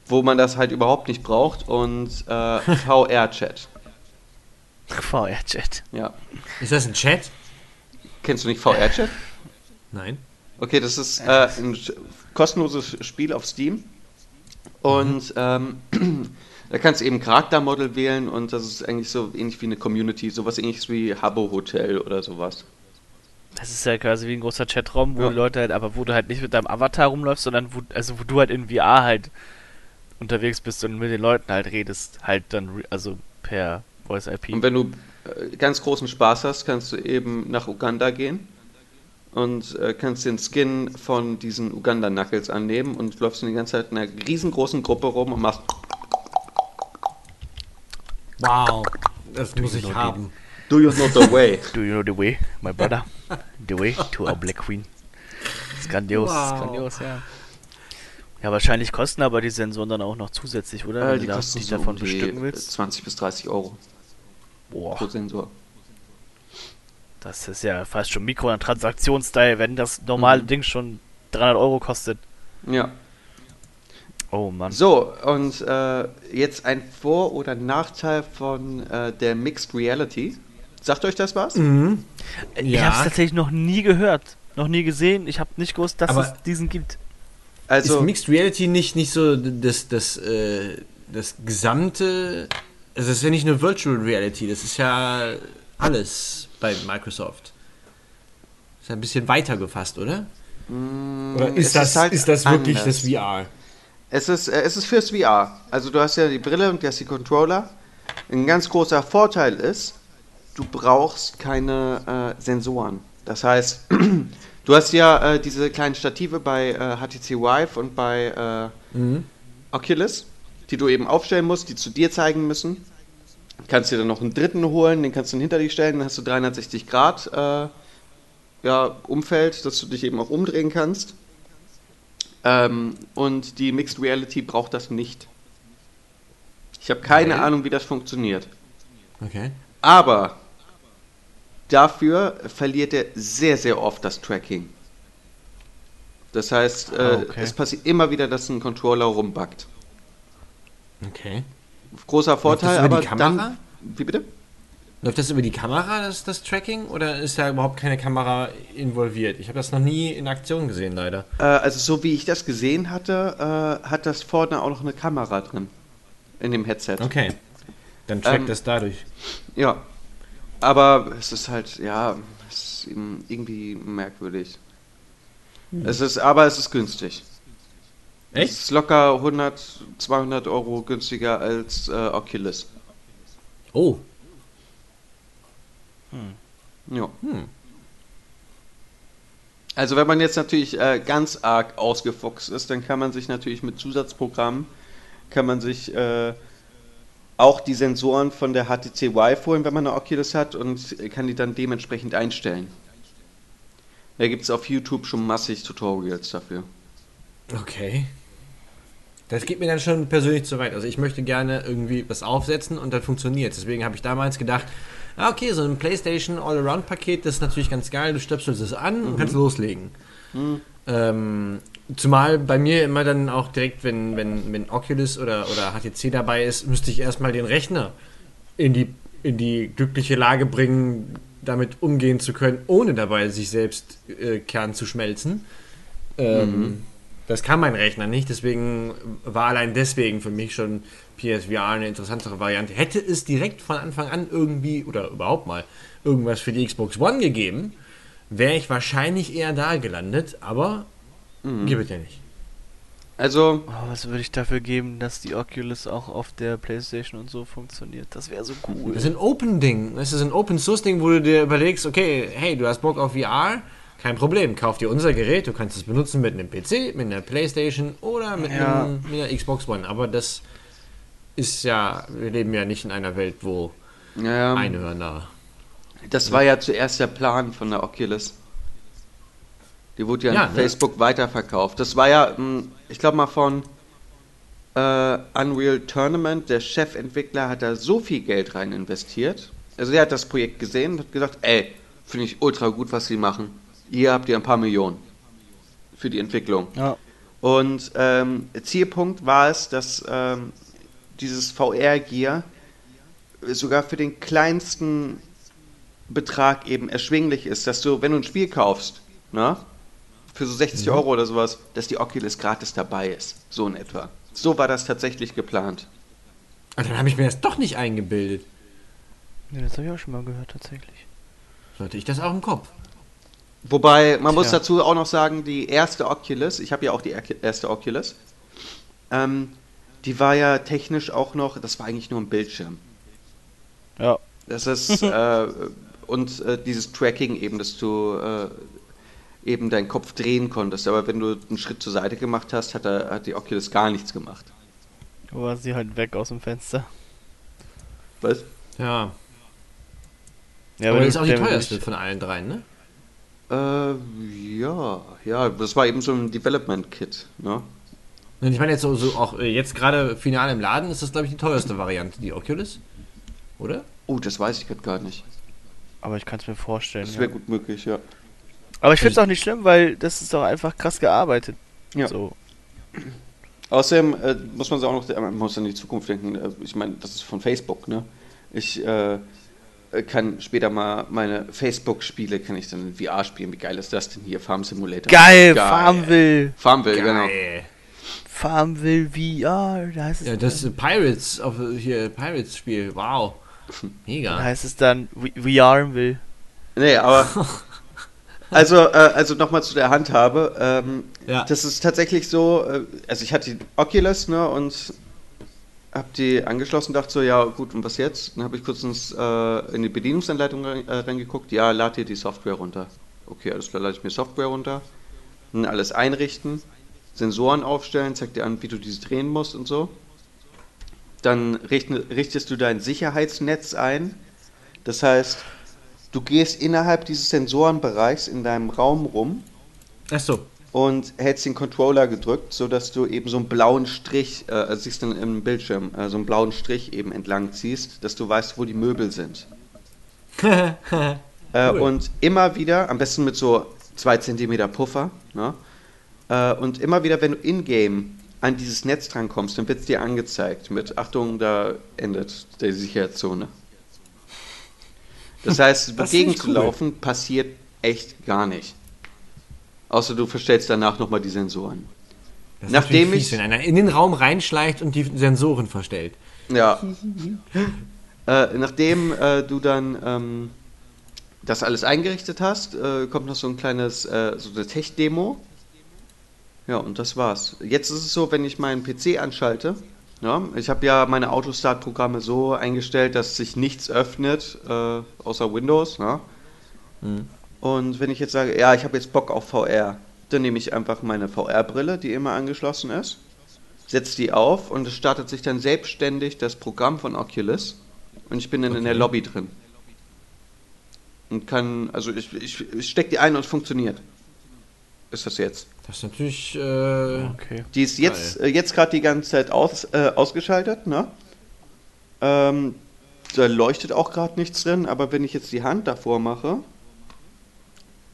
wo man das halt überhaupt nicht braucht und äh, VR-Chat. VR-Chat. Ja. Ist das ein Chat? Kennst du nicht VR-Chat? Nein. Okay, das ist äh, ein kostenloses Spiel auf Steam. Und ähm, da kannst du eben Charaktermodel wählen und das ist eigentlich so ähnlich wie eine Community, sowas ähnliches wie Habbo Hotel oder sowas. Das ist ja quasi wie ein großer Chatraum, wo Ja. Leute halt, aber wo du halt nicht mit deinem Avatar rumläufst, sondern wo, also wo du halt in VR halt unterwegs bist und mit den Leuten halt redest, halt dann, also per Voice IP. Und wenn du äh, ganz großen Spaß hast, kannst du eben nach Uganda gehen und äh, kannst den Skin von diesen Uganda-Knuckles annehmen und läufst dann die ganze Zeit in einer riesengroßen Gruppe rum und machst Wow. Das muss ich haben. Do you know the way? Do you know the way, my brother? The way to our Black Queen. Das ist grandios, das Wow. grandios, ja. Ja, wahrscheinlich kosten aber die Sensoren dann auch noch zusätzlich, oder? Äh, Wenn die du da- kosten dich so davon um die bestücken willst. 20 bis 30 Euro pro Boah, Sensor. das ist ja fast schon Mikrotransaktionsstyle, wenn das normale Mhm. Ding schon 300 Euro kostet. Ja. Oh Mann. So, und äh, jetzt ein Vor- oder Nachteil von äh, der Mixed Reality. Sagt euch das was? Mhm. Ich Ja. habe es tatsächlich noch nie gehört, noch nie gesehen. Ich habe nicht gewusst, dass Aber- es diesen gibt. Also, ist Mixed Reality nicht, nicht so das, das, äh, das gesamte. Also, das ist ja nicht nur Virtual Reality, das ist ja alles bei Microsoft. Ist ja ein bisschen weiter gefasst, oder? mh, Oder ist es das, halt ist das wirklich anders. das VR? Es ist, äh, es ist fürs VR. Also du hast ja die Brille und du hast die Controller. Ein ganz großer Vorteil ist, du brauchst keine äh, Sensoren. Das heißt, Du hast ja äh, diese kleinen Stative bei äh, HTC Vive und bei äh, Mhm. Oculus, die du eben aufstellen musst, die zu dir zeigen müssen. Kannst dir dann noch einen dritten holen, den kannst du dann hinter dich stellen, dann hast du 360 Grad äh, ja, Umfeld, dass du dich eben auch umdrehen kannst. Ähm, und die Mixed Reality braucht das nicht. Ich habe keine Okay. Ahnung, wie das funktioniert. Okay. Aber dafür verliert er sehr, sehr oft das Tracking. Das heißt, äh, Ah, okay. es passiert immer wieder, dass ein Controller rumbackt. Okay. Großer Vorteil, über die aber Kamera? dann. Wie bitte? Läuft das über die Kamera, das, das Tracking, oder ist da überhaupt keine Kamera involviert? Ich habe das noch nie in Aktion gesehen, leider. Äh, also so wie ich das gesehen hatte, äh, hat das vorne auch noch eine Kamera drin. In dem Headset. Okay. Dann trackt Ähm, das dadurch. Ja. Aber es ist halt, ja, es ist eben irgendwie merkwürdig. Hm. Es ist, aber es ist günstig. Es Echt? ist locker 100, 200 Euro günstiger als äh, Oculus. Oh. Ja. Hm. Also wenn man jetzt natürlich äh, ganz arg ausgefuchst ist, dann kann man sich natürlich mit Zusatzprogrammen, kann man sich äh, auch die Sensoren von der HTC Vive holen, wenn man eine Oculus hat und kann die dann dementsprechend einstellen. Da gibt es auf YouTube schon massig Tutorials dafür. Okay. Das geht mir dann schon persönlich zu weit. Also ich möchte gerne irgendwie was aufsetzen und dann funktioniert. Deswegen habe ich damals gedacht, ah, okay, so ein PlayStation All-Around-Paket, das ist natürlich ganz geil. Du stöpselst es an und kannst loslegen. Ähm, zumal bei mir immer dann auch direkt, wenn, wenn, wenn Oculus oder, oder HTC dabei ist, müsste ich erstmal den Rechner in die, in die glückliche Lage bringen, damit umgehen zu können, ohne dabei sich selbst äh, Kern zu schmelzen. Ähm, Das kann mein Rechner nicht, deswegen war allein deswegen für mich schon PSVR eine interessantere Variante. Hätte es direkt von Anfang an irgendwie oder überhaupt mal irgendwas für die Xbox One gegeben, wäre ich wahrscheinlich eher da gelandet, aber gibt es ja nicht. Also, Oh, was würde ich dafür geben, dass die Oculus auch auf der Playstation und so funktioniert? Das wäre so cool. Das ist ein Open-Ding. Das ist ein Open-Source-Ding, wo du dir überlegst, okay, hey, du hast Bock auf VR, kein Problem, kauf dir unser Gerät, du kannst es benutzen mit einem PC, mit einer Playstation oder mit, Ja. einem, mit einer Xbox One. Aber das ist ja, wir leben ja nicht in einer Welt, wo ja, Einhörner. das war ja zuerst der Plan von der Oculus. Die wurde ja, Ja, an ne? Facebook weiterverkauft. Das war ja, mh, ich glaube mal von äh, Unreal Tournament, der Chefentwickler hat da so viel Geld rein investiert. Also der hat das Projekt gesehen und hat gesagt, ey, finde ich ultra gut, was sie machen. Hier habt ihr ein paar Millionen für die Entwicklung. Ja. Und ähm, Zielpunkt war es, dass ähm, dieses VR-Gear sogar für den kleinsten Betrag eben erschwinglich ist, dass du, wenn du ein Spiel kaufst, ne, für so 60 Euro oder sowas, dass die Oculus gratis dabei ist. So in etwa. So war das tatsächlich geplant. Ah, dann habe ich mir das doch nicht eingebildet. ja, das habe ich auch schon mal gehört, tatsächlich. Sollte ich das auch im Kopf? Wobei, man muss dazu auch noch sagen, die erste Oculus, ich habe ja auch die erste Oculus, ähm, die war ja technisch auch noch, das war eigentlich nur ein Bildschirm. Ja. Das ist, äh, und äh, dieses Tracking eben, dass du äh, eben deinen Kopf drehen konntest. Aber wenn du einen Schritt zur Seite gemacht hast, hat, er, hat die Oculus gar nichts gemacht. Wo war sie halt weg aus dem Fenster? Was? Ja. Ja, aber wenn das ist auch die teuerste von allen dreien, ne? Äh, ja, ja, das war eben so ein Development-Kit, ne? Und ich meine jetzt so, so auch äh, jetzt gerade final im Laden ist das glaube ich die teuerste Variante, die Oculus, oder? Oh, das weiß ich gerade gar nicht. Aber ich kann es mir vorstellen. Das Ja. wäre gut möglich, ja. Aber ich finde es auch nicht schlimm, weil das ist doch einfach krass gearbeitet. Ja. So. Außerdem äh, muss man sich auch noch, äh, man muss an die Zukunft denken. Äh, ich meine, das ist von Facebook, ne? Ich äh, äh, kann später mal meine Facebook-Spiele, kann ich dann in VR spielen. Wie geil ist das denn hier? Farm Simulator. Geil, Farmville. Farmville, genau. Geil. Farmville VR, da heißt es, Ja, das äh, Pirates auf hier Pirates Spiel. Wow. da Mega. heißt es dann VRville. Nee, aber. Also, äh, also nochmal zu der Handhabe. Ähm, Ja. Das ist tatsächlich so, äh, also ich hatte die Oculus, ne, und hab die angeschlossen, dachte so, ja gut, und was jetzt? Dann habe ich kurz ins, äh, in die Bedienungsanleitung äh, reingeguckt, ja, lad dir die Software runter. Okay, alles klar, lade ich mir Software runter. Dann alles einrichten, Sensoren aufstellen, zeigt dir an, wie du diese drehen musst und so. Dann richtest du dein Sicherheitsnetz ein. Das heißt, du gehst innerhalb dieses Sensorenbereichs in deinem Raum rum. Ach so. Und hältst den Controller gedrückt, sodass du eben so einen blauen Strich, äh, also siehst du im Bildschirm, äh, so einen blauen Strich eben entlang ziehst, dass du weißt, wo die Möbel sind. äh, cool. Und immer wieder, am besten mit so 2 cm Puffer, ne? Äh, und immer wieder, wenn du in-game an dieses Netz drankommst, dann wird es dir angezeigt mit Achtung, da endet die Sicherheitszone. Das heißt, dagegen zu laufen passiert echt gar nicht. Außer du verstellst danach nochmal die Sensoren. Das ist Nachdem fies, ich, wenn einer in den Raum reinschleicht und die Sensoren verstellt. Ja. äh, nachdem äh, du dann ähm, das alles eingerichtet hast, äh, kommt noch so ein kleines, äh, so eine Tech-Demo. Ja, und das war's. Jetzt ist es so, wenn ich meinen PC anschalte, ja, ich habe ja meine Autostart-Programme so eingestellt, dass sich nichts öffnet, äh, außer Windows. Ja? Mhm. Und wenn ich jetzt sage, ja, ich habe jetzt Bock auf VR, dann nehme ich einfach meine VR-Brille, die immer angeschlossen ist, setze die auf und es startet sich dann selbstständig das Programm von Oculus und ich bin dann okay. in der Lobby drin. Und kann, also ich, ich, ich stecke die ein und es funktioniert. Ist das jetzt? Das ist natürlich. Äh, okay. Die ist jetzt, äh, jetzt gerade die ganze Zeit aus, äh, ausgeschaltet, ne? Ähm, da leuchtet auch gerade nichts drin, aber wenn ich jetzt die Hand davor mache.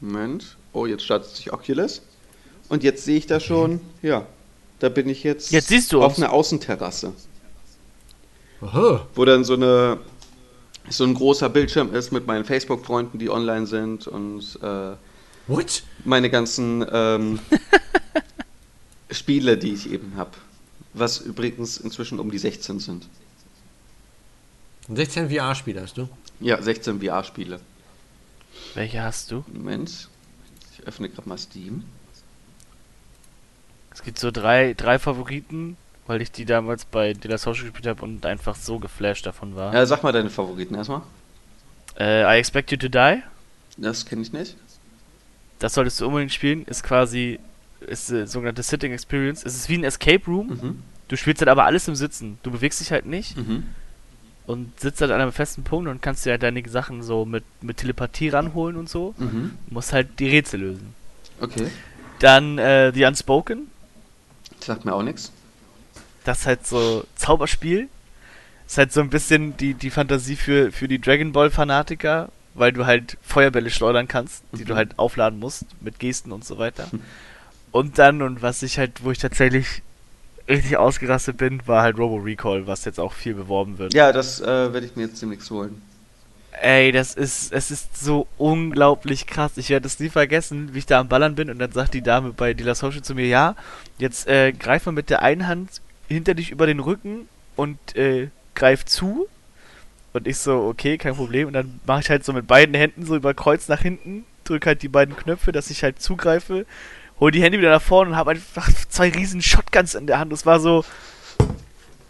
Moment. Oh, jetzt startet sich Oculus. Und jetzt sehe ich da schon, ja, da bin ich jetzt, jetzt siehst du auf einer Außenterrasse. Aha. Wo dann so eine so ein großer Bildschirm ist mit meinen Facebook-Freunden, die online sind und äh, What? meine ganzen ähm, Spiele, die ich eben habe. Was übrigens inzwischen um die 16 sind. 16 VR-Spiele hast du? Ja, 16 VR-Spiele. Welche hast du? Moment. Ich öffne gerade mal Steam. Es gibt so drei, drei Favoriten, weil ich die damals bei De La Social gespielt habe und einfach so geflasht davon war. Ja, sag mal deine Favoriten erstmal. Äh, I Expect You to Die. Das kenne ich nicht das solltest du unbedingt spielen, ist quasi ist äh, sogenannte Sitting Experience. Es ist wie ein Escape Room. Mhm. Du spielst halt aber alles im Sitzen. Du bewegst dich halt nicht mhm. Und sitzt halt an einem festen Punkt und kannst dir halt deine Sachen so mit, mit Telepathie ranholen und so. Mhm. Musst halt die Rätsel lösen. Okay. Dann äh, The Unspoken. Das sagt mir auch nichts. Das ist halt so Zauberspiel. Ist halt so ein bisschen die, die Fantasie für, für die Dragon Ball Fanatiker, weil du halt Feuerbälle schleudern kannst, die mhm. du halt aufladen musst mit Gesten und so weiter. Und dann, und was ich halt, wo ich tatsächlich richtig ausgerastet bin, war halt Robo Recall, was jetzt auch viel beworben wird. Ja, das äh, werde ich mir jetzt demnächst holen. Ey, das ist, es ist so unglaublich krass. Ich werde es nie vergessen, wie ich da am Ballern bin und dann sagt die Dame bei Dealer Social zu mir, ja, jetzt äh, greif mal mit der einen Hand hinter dich über den Rücken und äh, greif zu und ich so, okay, kein Problem. Und dann mache ich halt so mit beiden Händen so über Kreuz nach hinten, drücke halt die beiden Knöpfe, dass ich halt zugreife, hole die Hände wieder nach vorne und habe einfach zwei riesen Shotguns in der Hand. Das war so.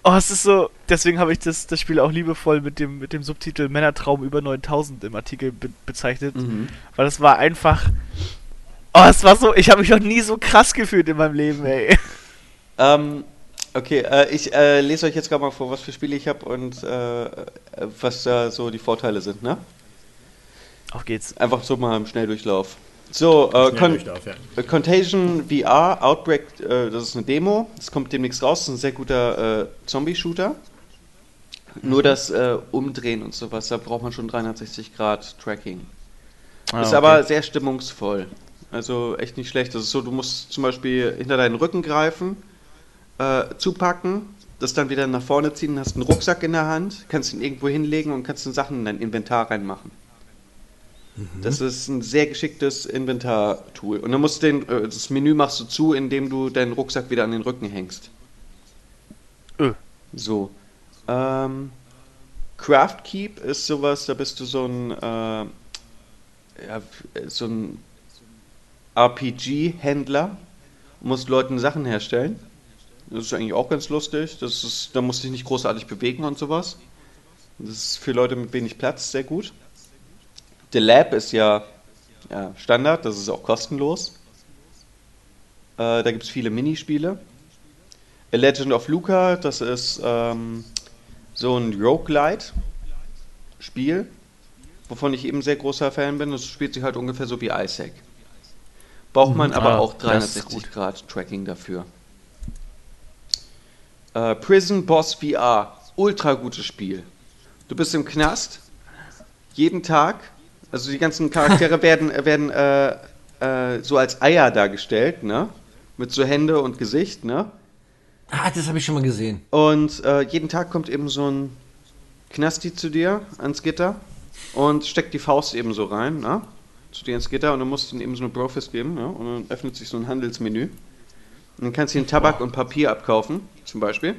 Oh, es ist so. Deswegen habe ich das, das Spiel auch liebevoll mit dem, mit dem Subtitel Männertraum über 9000 im Artikel be bezeichnet. Mhm. Weil das war einfach. Oh, es war so. Ich habe mich noch nie so krass gefühlt in meinem Leben, ey. Ähm, Okay, äh, ich äh, lese euch jetzt gerade mal vor, was für Spiele ich habe und äh, was da so die Vorteile sind, ne? Auf geht's. Einfach so mal im Schnelldurchlauf. So, äh, Con ja. Äh, Contagion VR, Outbreak, äh, das ist eine Demo. Das kommt demnächst raus. Das ist ein sehr guter Zombie-Shooter. Mhm. Nur das Umdrehen und sowas, da braucht man schon 360 Grad Tracking. Ah, ist okay. aber sehr stimmungsvoll. Also echt nicht schlecht. Das ist so, du musst zum Beispiel hinter deinen Rücken greifen äh, zupacken, das dann wieder nach vorne ziehen, hast einen Rucksack in der Hand, kannst ihn irgendwo hinlegen und kannst den Sachen in dein Inventar reinmachen. Mhm. Das ist ein sehr geschicktes Inventar-Tool. Und dann musst du den, äh, das Menü machst du zu, indem du deinen Rucksack wieder an den Rücken hängst. Öh. So. Ähm, Craft Keep ist sowas, da bist du so ein, äh, ja, so ein RPG-Händler, musst Leuten Sachen herstellen. Das ist eigentlich auch ganz lustig. Das ist, da musst du dich nicht großartig bewegen und sowas. Das ist für Leute mit wenig Platz sehr gut. The Lab ist ja ja, Standard, das ist auch kostenlos. Äh, da gibt es viele Minispiele. A Legend of Luca, das ist ähm, so ein Roguelite-Spiel, wovon ich eben sehr großer Fan bin. Das spielt sich halt ungefähr so wie Isaac. Braucht man Mhm. aber Ah, auch das ist 360 Grad Tracking dafür. Äh, Prison Boss VR, ultra gutes Spiel. Du bist im Knast, jeden Tag, also die ganzen Charaktere werden, werden äh, äh, so als Eier dargestellt, ne? Mit so Hände und Gesicht, ne? Ah, das habe ich schon mal gesehen. Und äh, jeden Tag kommt eben so ein Knasti zu dir ans Gitter und steckt die Faust eben so rein, ne? Zu dir ins Gitter und du musst ihm eben so eine Brofist geben, ne? Und dann öffnet sich so ein Handelsmenü. Und dann kannst du ihm Tabak und Papier abkaufen, zum Beispiel.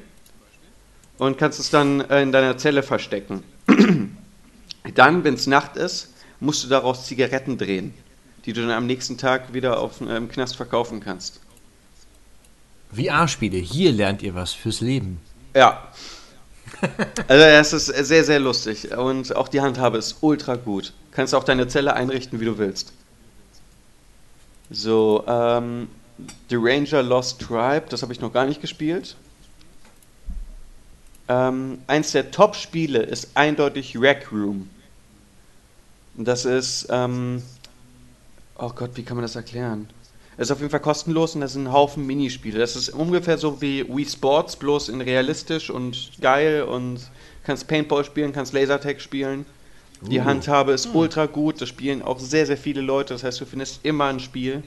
Und kannst es dann äh, in deiner Zelle verstecken. dann, wenn es Nacht ist, musst du daraus Zigaretten drehen, die du dann am nächsten Tag wieder auf, äh, im Knast verkaufen kannst. VR-Spiele, hier lernt ihr was fürs Leben. Ja. Also es ist sehr, sehr lustig und auch die Handhabe ist ultra gut. Kannst auch deine Zelle einrichten, wie du willst. So, ähm, The Ranger Lost Tribe, das habe ich noch gar nicht gespielt. Ähm, eins der Top-Spiele ist eindeutig Rec Room. Und Das ist, ähm, oh Gott, wie kann man das erklären? Es ist auf jeden Fall kostenlos und das sind ein Haufen Minispiele. Das ist ungefähr so wie Wii Sports, bloß in realistisch und geil und kannst Paintball spielen, kannst Lasertag spielen. Die Uh. Handhabe ist ultra gut, das spielen auch sehr, sehr viele Leute, das heißt, du findest immer ein Spiel.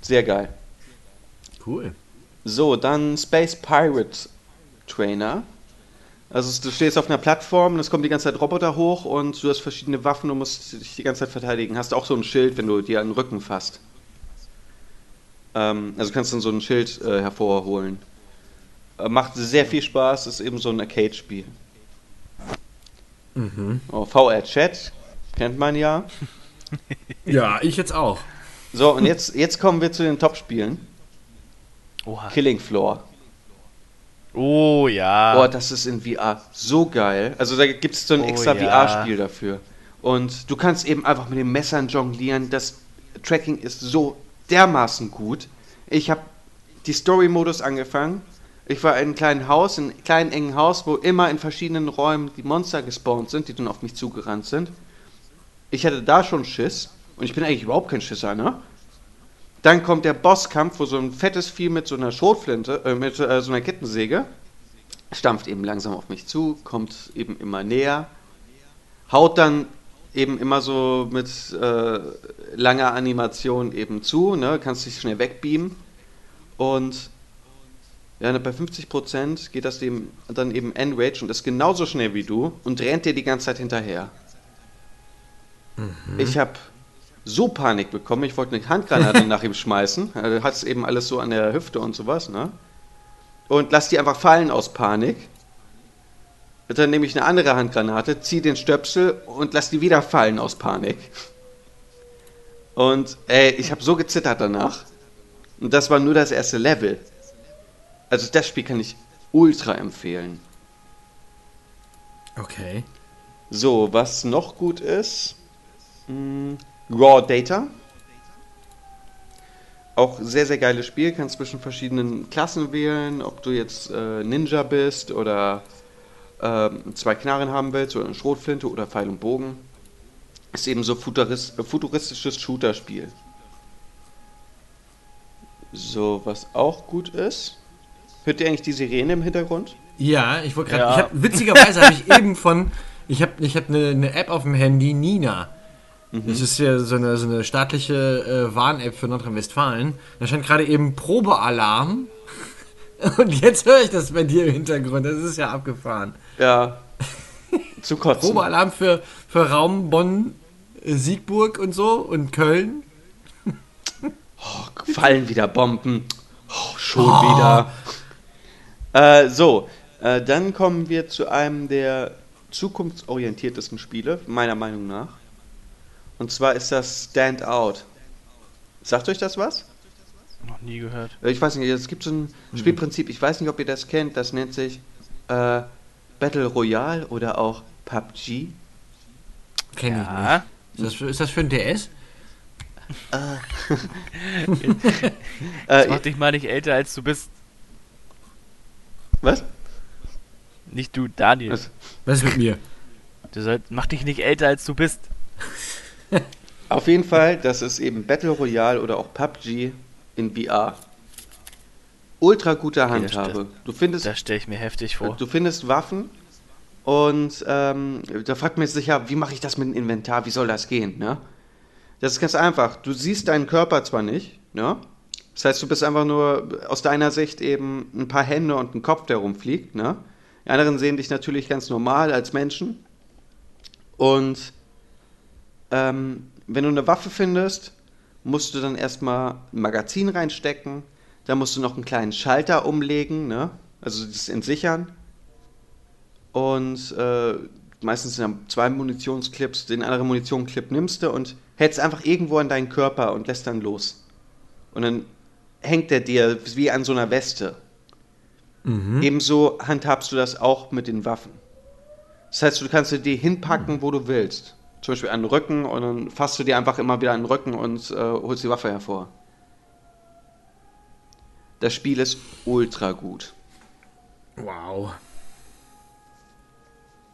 Sehr geil. Cool. So, dann Space Pirate Trainer. Also du stehst auf einer Plattform und es kommen die ganze Zeit Roboter hoch und du hast verschiedene Waffen und musst dich die ganze Zeit verteidigen. Hast auch so ein Schild, wenn du dir an den Rücken fasst. Ähm, also kannst du dann so ein Schild äh, hervorholen. Äh, macht sehr viel Spaß, ist eben so ein Arcade-Spiel. Mhm. Oh, VR-Chat, kennt man ja. Ja, ich jetzt auch. So, und jetzt, jetzt kommen wir zu den Top-Spielen. Killing Floor. Oh ja. Boah, das ist in VR so geil. Also da gibt es so ein Oh extra ja. VR-Spiel dafür. Und du kannst eben einfach mit den Messern jonglieren. Das Tracking ist so dermaßen gut. Ich habe die Story-Modus angefangen. Ich war in einem kleinen Haus, in einem kleinen engen Haus, wo immer in verschiedenen Räumen die Monster gespawnt sind, die dann auf mich zugerannt sind. Ich hatte da schon Schiss. Und ich bin eigentlich überhaupt kein Schisser, ne? Dann kommt der Bosskampf, wo so ein fettes Vieh mit so einer Schrotflinte, äh, mit äh, so einer Kettensäge, stampft eben langsam auf mich zu, kommt eben immer näher, haut dann eben immer so mit äh, langer Animation eben zu, ne? kannst dich schnell wegbeamen und ja, bei 50% geht das dem dann eben Enrage und ist genauso schnell wie du und rennt dir die ganze Zeit hinterher. Ich habe so Panik bekommen, ich wollte eine Handgranate nach ihm schmeißen. Er hat es eben alles so an der Hüfte und sowas, ne? Und lass die einfach fallen aus Panik. Dann nehme ich eine andere Handgranate, ziehe den Stöpsel und lass die wieder fallen aus Panik. Und ey, ich habe so gezittert danach. Und das war nur das erste Level. Also das Spiel kann ich ultra empfehlen. Okay. So, was noch gut ist, mh, Raw Data. Auch sehr, sehr geiles Spiel. Kannst zwischen verschiedenen Klassen wählen, ob du jetzt äh, Ninja bist oder ähm, zwei Knarren haben willst oder eine Schrotflinte oder Pfeil und Bogen. Ist eben so futurist, äh, futuristisches Shooter-Spiel. So, was auch gut ist. Hört ihr eigentlich die Sirene im Hintergrund? Ja, ich wollte gerade. Ja. Witzigerweise habe ich eben von. Ich habe ich hab eine, eine App auf dem Handy, Nina. Das ist ja so eine, so eine staatliche äh, Warn-App für Nordrhein-Westfalen. Da stand gerade eben Probealarm. Und jetzt höre ich das bei dir im Hintergrund. Das ist ja abgefahren. Ja. Zu kotzen. Probealarm für, für Raum Bonn, äh, Siegburg und so und Köln. fallen wieder Bomben. Oh, schon wieder. Äh, so, äh, dann kommen wir zu einem der zukunftsorientiertesten Spiele, meiner Meinung nach. Und zwar ist das Stand Out. Sagt euch das was? Noch nie gehört. Äh, Ich weiß nicht, es gibt so ein Spielprinzip, ich weiß nicht, ob ihr das kennt, das nennt sich äh, Battle Royale oder auch PUBG. Kenn Ja. ich Ist das für, ist das für ein DS? Das Äh, macht dich mal nicht älter, als du bist. was? Nicht du, Daniel. Was? Was ist mit mir? Du sollst, mach dich nicht älter, als du bist. Auf jeden Fall, das ist eben Battle Royale oder auch PUBG in VR. Ultra gute Handhabe. Du findest, Das stelle ich mir heftig vor. du findest Waffen und ähm, da fragt man sich ja, wie mache ich das mit dem Inventar? Wie soll das gehen? Ne? Das ist ganz einfach. Du siehst deinen Körper zwar nicht, ne? Das heißt, du bist einfach nur aus deiner Sicht eben ein paar Hände und ein Kopf, der rumfliegt, ne? Die anderen sehen dich natürlich ganz normal als Menschen. Und ähm, wenn du eine Waffe findest, musst du dann erstmal ein Magazin reinstecken. Da musst du noch einen kleinen Schalter umlegen, ne? Also das entsichern. Und äh, meistens sind dann zwei Munitionsclips, den anderen Munitionclip nimmst du und hältst einfach irgendwo an deinen Körper und lässt dann los. Und dann hängt der dir wie an so einer Weste. Ebenso handhabst du das auch mit den Waffen. Das heißt, du kannst dir die hinpacken, wo du willst. Zum Beispiel an den Rücken und dann fasst du dir einfach immer wieder an den Rücken und äh, holst die Waffe hervor. Das Spiel ist ultra gut. Wow.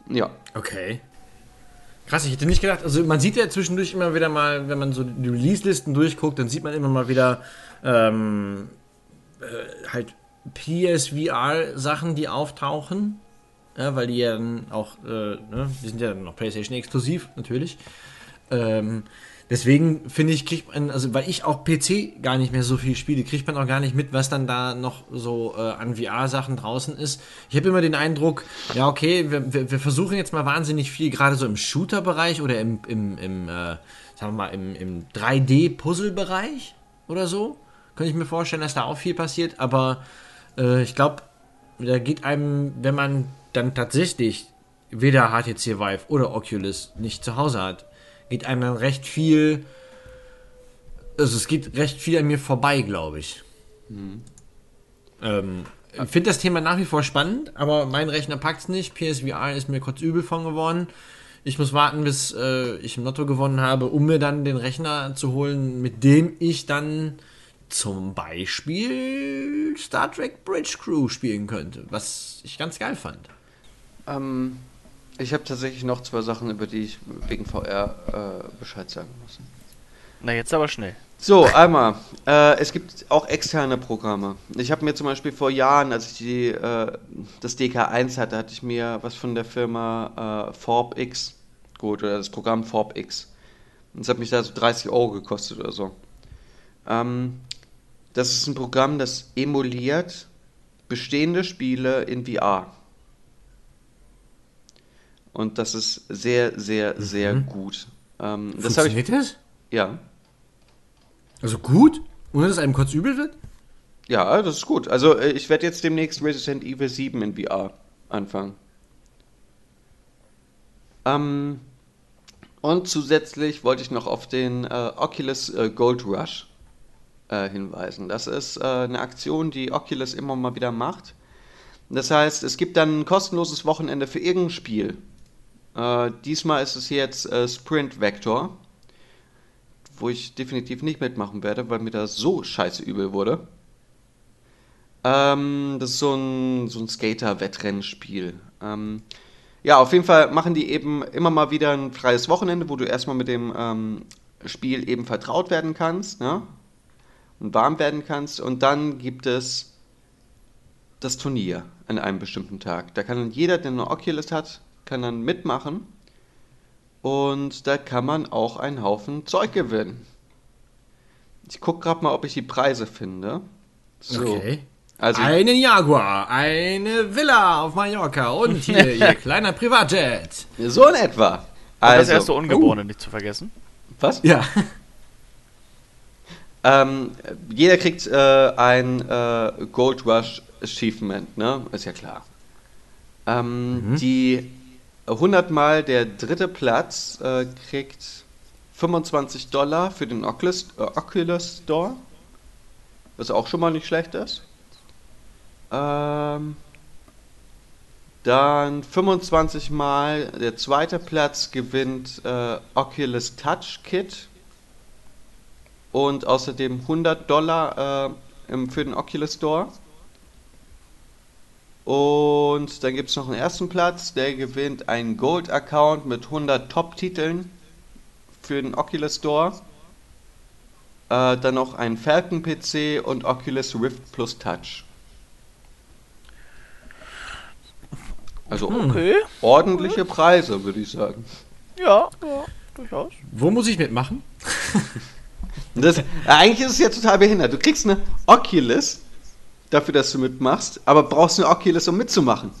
Ja. Okay. Krass, ich hätte nicht gedacht, also man sieht ja zwischendurch immer wieder mal, wenn man so die Release-Listen durchguckt, dann sieht man immer mal wieder ähm, äh, halt PSVR-Sachen, die auftauchen. Ja, weil die ja dann auch, äh, ne, die sind ja dann noch PlayStation exklusiv, natürlich. Ähm, deswegen finde ich, kriegt man, also weil ich auch PC gar nicht mehr so viel spiele, kriegt man auch gar nicht mit, was dann da noch so äh, an VR-Sachen draußen ist. Ich habe immer den Eindruck, ja, okay, wir, wir, wir versuchen jetzt mal wahnsinnig viel, gerade so im Shooter-Bereich oder im, im, im äh, sagen wir mal, im, im 3D-Puzzle-Bereich oder so. Könnte ich mir vorstellen, dass da auch viel passiert, aber äh, ich glaube, da geht einem, wenn man dann tatsächlich weder HTC Vive oder Oculus nicht zu Hause hat, geht einem dann recht viel, also es geht recht viel an mir vorbei, glaube ich. Ähm, ich finde das Thema nach wie vor spannend, aber mein Rechner packt es nicht. PSVR ist mir kurz übel von geworden. Ich muss warten, bis äh, ich im Lotto gewonnen habe, um mir dann den Rechner zu holen, mit dem ich dann zum Beispiel Star Trek Bridge Crew spielen könnte, was ich ganz geil fand. Ähm, ich habe tatsächlich noch zwei Sachen, über die ich wegen VR äh, Bescheid sagen muss. Na, jetzt aber schnell. So, einmal, äh, es gibt auch externe Programme. Ich habe mir zum Beispiel vor Jahren, als ich die, äh, das DK1 hatte, hatte ich mir was von der Firma äh, ForbX geholt, oder das Programm ForbX. Und das hat mich da so 30 Euro gekostet oder so. Ähm, das ist ein Programm, das emuliert bestehende Spiele in VR. Und das ist sehr, sehr, sehr gut. Ähm, das habe ich, Funktioniert das? ja. Also gut? Ohne dass einem kurz übel wird? Ja, das ist gut. Also äh, ich werde jetzt demnächst Resident Evil 7 in VR anfangen. Ähm, und zusätzlich wollte ich noch auf den äh, Oculus äh, Gold Rush äh, hinweisen. Das ist äh, eine Aktion, die Oculus immer mal wieder macht. Das heißt, es gibt dann ein kostenloses Wochenende für irgendein Spiel. Äh, diesmal ist es jetzt äh, Sprint Vector, wo ich definitiv nicht mitmachen werde, weil mir das so scheiße übel wurde. Ähm, das ist so ein, so ein Skater-Wettrennspiel. Ähm, ja, auf jeden Fall machen die eben immer mal wieder ein freies Wochenende, wo du erstmal mit dem ähm, Spiel eben vertraut werden kannst, ne? Und warm werden kannst. Und dann gibt es das Turnier an einem bestimmten Tag. Da kann jeder, der eine Oculus hat, kann dann mitmachen. Und da kann man auch einen Haufen Zeug gewinnen. Ich gucke gerade mal, ob ich die Preise finde. So. Okay. Also, Einen Jaguar, eine Villa auf Mallorca und hier ihr kleiner Privatjet. so in etwa. Und das Also, erste Ungeborene nicht zu vergessen. was? Ja. Ähm, jeder kriegt äh, ein äh, Gold Rush Achievement, ne? Ist ja klar. Ähm, Die 100 Mal der dritte Platz äh, kriegt 25 Dollar für den Oculus, äh, Oculus Store, was auch schon mal nicht schlecht ist. Ähm, Dann 25 Mal der zweite Platz gewinnt äh, Oculus Touch Kit und außerdem 100 Dollar äh, im, für den Oculus Store. Und dann gibt es noch einen ersten Platz, der gewinnt einen Gold-Account mit 100 Top-Titeln für den Oculus Store. Äh, dann noch ein Falcon-PC und Oculus Rift Plus Touch. Also Okay. ordentliche Preise, würde ich sagen. Ja, ja, durchaus. Wo muss ich mitmachen? Das, eigentlich ist es ja total behindert. Du kriegst eine Oculus dafür, dass du mitmachst, aber brauchst eine Oculus, um mitzumachen.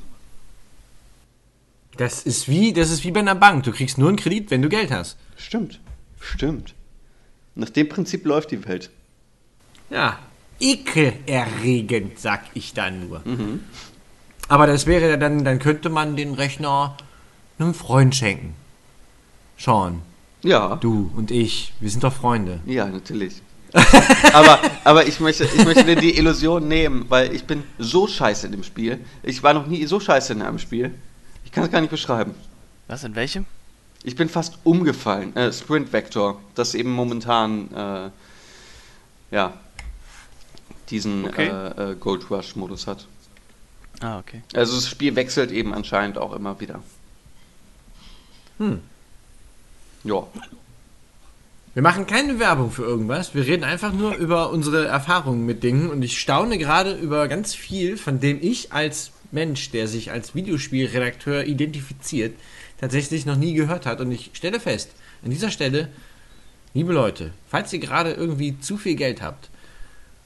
Das ist wie, das ist wie bei einer Bank. Du kriegst nur einen Kredit, wenn du Geld hast. Stimmt. Stimmt. Nach dem Prinzip läuft die Welt. Ja, ekelerregend, sag ich da nur. Aber das wäre ja dann, dann könnte man den Rechner einem Freund schenken. Sean, Ja. du und ich, wir sind doch Freunde. Ja, natürlich. Aber, aber ich möchte, ich möchte dir die Illusion nehmen, weil ich bin so scheiße in dem Spiel. Ich war noch nie so scheiße in einem Spiel. Ich kann es gar nicht beschreiben. Was, in welchem? Ich bin fast umgefallen. Äh, Sprint Vector, das eben momentan, äh, ja, diesen Okay. äh, äh, Gold Rush Modus hat. Ah, okay. Also das Spiel wechselt eben anscheinend auch immer wieder. Hm. Ja. Wir machen keine Werbung für irgendwas. Wir reden einfach nur über unsere Erfahrungen mit Dingen und ich staune gerade über ganz viel, von dem ich als Mensch, der sich als Videospielredakteur identifiziert, tatsächlich noch nie gehört hat. Und ich stelle fest, an dieser Stelle, liebe Leute, falls ihr gerade irgendwie zu viel Geld habt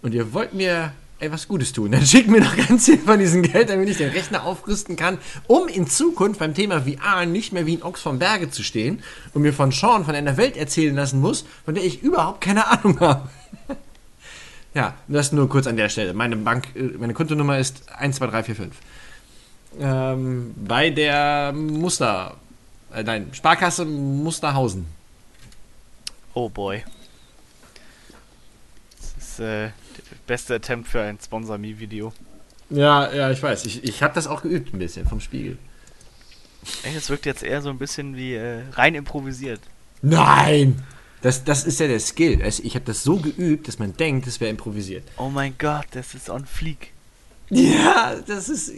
und ihr wollt mir etwas Gutes tun, dann schickt mir doch ganz viel von diesem Geld, damit ich den Rechner aufrüsten kann, um in Zukunft beim Thema VR nicht mehr wie ein Ochs vom Berge zu stehen und mir von Sean von einer Welt erzählen lassen muss, von der ich überhaupt keine Ahnung habe. ja, das nur kurz an der Stelle. Meine Bank, äh, meine Kontonummer ist 12345. Ähm, bei der Muster, äh, nein, Sparkasse Musterhausen. Oh boy. Das ist äh, beste Attempt für ein Sponsor Me Video. Ja, ja, ich weiß. Ich, ich habe das auch geübt ein bisschen vom Spiegel. Ey, das wirkt jetzt eher so ein bisschen wie äh, rein improvisiert. Nein! Das, das ist ja der Skill. Also ich habe das so geübt, dass man denkt, es wäre improvisiert. Oh mein Gott, das ist on fleek. Ja, das ist.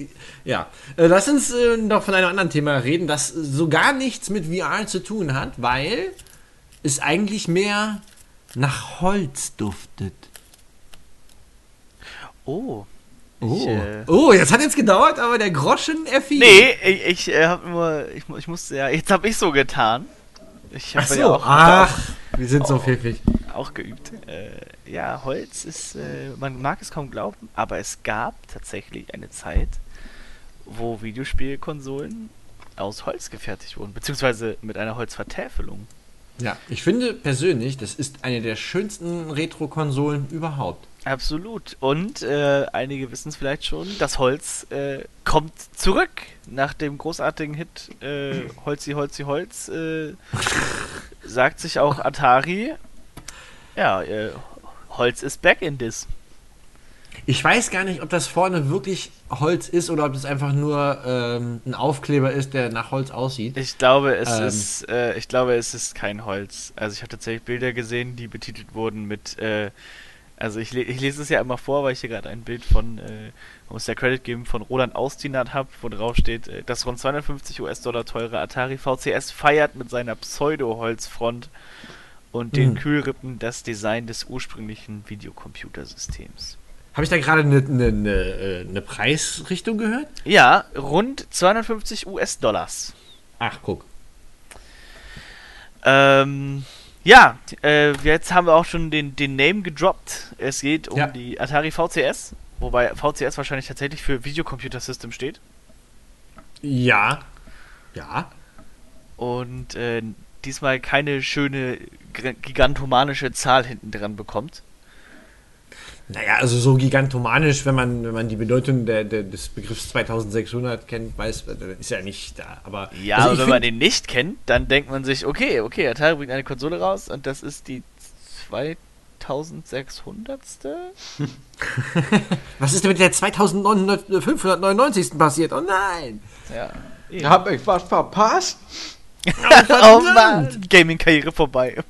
Ja. Äh, Lass uns äh, noch von einem anderen Thema reden, das so gar nichts mit VR zu tun hat, weil es eigentlich mehr nach Holz duftet. Oh. Oh, Ich, äh, oh jetzt hat jetzt gedauert, aber der Groschen erfiel. Nee, ich, ich äh, hab nur. Ich, ich musste ja. Jetzt hab ich so getan. Ich Ach habe so, ja auch, ach, wir sind so pfiffig. auch geübt. Äh, ja, Holz ist, äh, man mag es kaum glauben, aber es gab tatsächlich eine Zeit, wo Videospielkonsolen aus Holz gefertigt wurden, beziehungsweise mit einer Holzvertäfelung. Ja, ich finde persönlich, das ist eine der schönsten Retro-Konsolen überhaupt. Absolut. Und äh, einige wissen es vielleicht schon, das Holz äh, kommt zurück nach dem großartigen Hit äh, Holzi, Holzi, Holz. Äh, sagt sich auch Atari. Ja, äh, Holz ist back in this. Ich weiß gar nicht, ob das vorne wirklich Holz ist oder ob das einfach nur ähm, ein Aufkleber ist, der nach Holz aussieht. Ich glaube, es Ähm. ist, äh, ich glaube, es ist kein Holz. Also ich habe tatsächlich Bilder gesehen, die betitelt wurden mit, äh, also ich, ich lese es ja immer vor, weil ich hier gerade ein Bild von, äh, man muss ja Credit geben, von Roland Austinat habe, wo drauf steht, äh, das rund 250 US-Dollar teure Atari VCS feiert mit seiner Pseudo-Holzfront und den Mhm. Kühlrippen das Design des ursprünglichen Videocomputersystems. Habe ich da gerade eine ne, ne, äh, ne Preisrichtung gehört? Ja, rund 250 US-Dollars. Ach, guck. Ähm, ja, äh, jetzt haben wir auch schon den, den Name gedroppt. Es geht um Ja. die Atari VCS, wobei VCS wahrscheinlich tatsächlich für Videocomputer System steht. Ja. Ja. Und äh, diesmal keine schöne gigantomanische Zahl hinten dran bekommt. Naja, also so gigantomanisch, wenn man, wenn man die Bedeutung der, der, des Begriffs 2600 kennt, weiß, ist ja nicht da. Aber Ja, also aber wenn man den nicht kennt, dann denkt man sich, okay, okay, Atari bringt eine Konsole raus und das ist die 2600. Was ist denn mit der 2599. passiert? Oh nein! Ja. Ich hab ich was verpasst? oh Mann! Gaming-Karriere vorbei.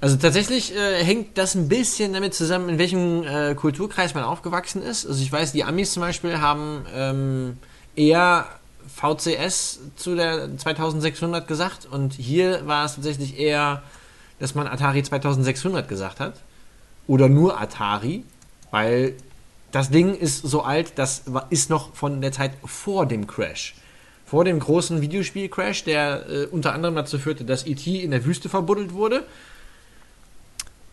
Also tatsächlich äh, hängt das ein bisschen damit zusammen, in welchem äh, Kulturkreis man aufgewachsen ist. Also ich weiß, die Amis zum Beispiel haben ähm, eher VCS zu der 2600 gesagt und hier war es tatsächlich eher, dass man Atari 2600 gesagt hat. Oder nur Atari, weil das Ding ist so alt, das ist noch von der Zeit vor dem Crash. Vor dem großen Videospiel-Crash, der äh, unter anderem dazu führte, dass E.T. in der Wüste verbuddelt wurde.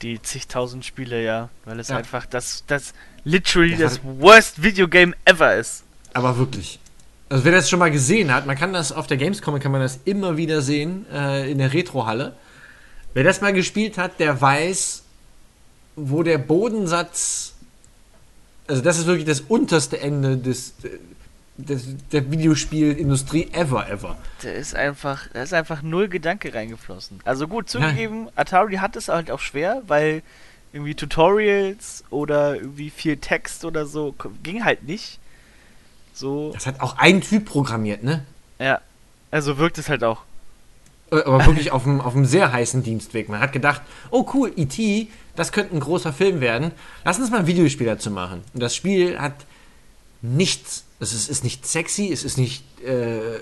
Die zigtausend Spiele, ja. Weil es Ja. einfach das, das literally Das das worst Videogame ever ist. Aber wirklich. Also wer das schon mal gesehen hat, man kann das auf der Gamescom, kann man das immer wieder sehen, äh, in der Retro-Halle. Wer das mal gespielt hat, der weiß, wo der Bodensatz, also das ist wirklich das unterste Ende des, des der Videospielindustrie ever, ever. Da ist einfach, da ist einfach null Gedanke reingeflossen. Also gut, zugegeben, Atari hat es halt auch schwer, weil irgendwie Tutorials oder irgendwie viel Text oder so ging halt nicht. So, Das hat auch ein Typ programmiert, ne? ja. Also wirkt es halt auch. Äh, Aber wirklich auf einem, auf einem sehr heißen Dienstweg. Man hat gedacht, oh cool, E.T., das könnte ein großer Film werden. Lass uns mal ein Videospiel dazu machen. Und das Spiel hat nichts. Es ist, ist nicht sexy, es ist nicht. Äh,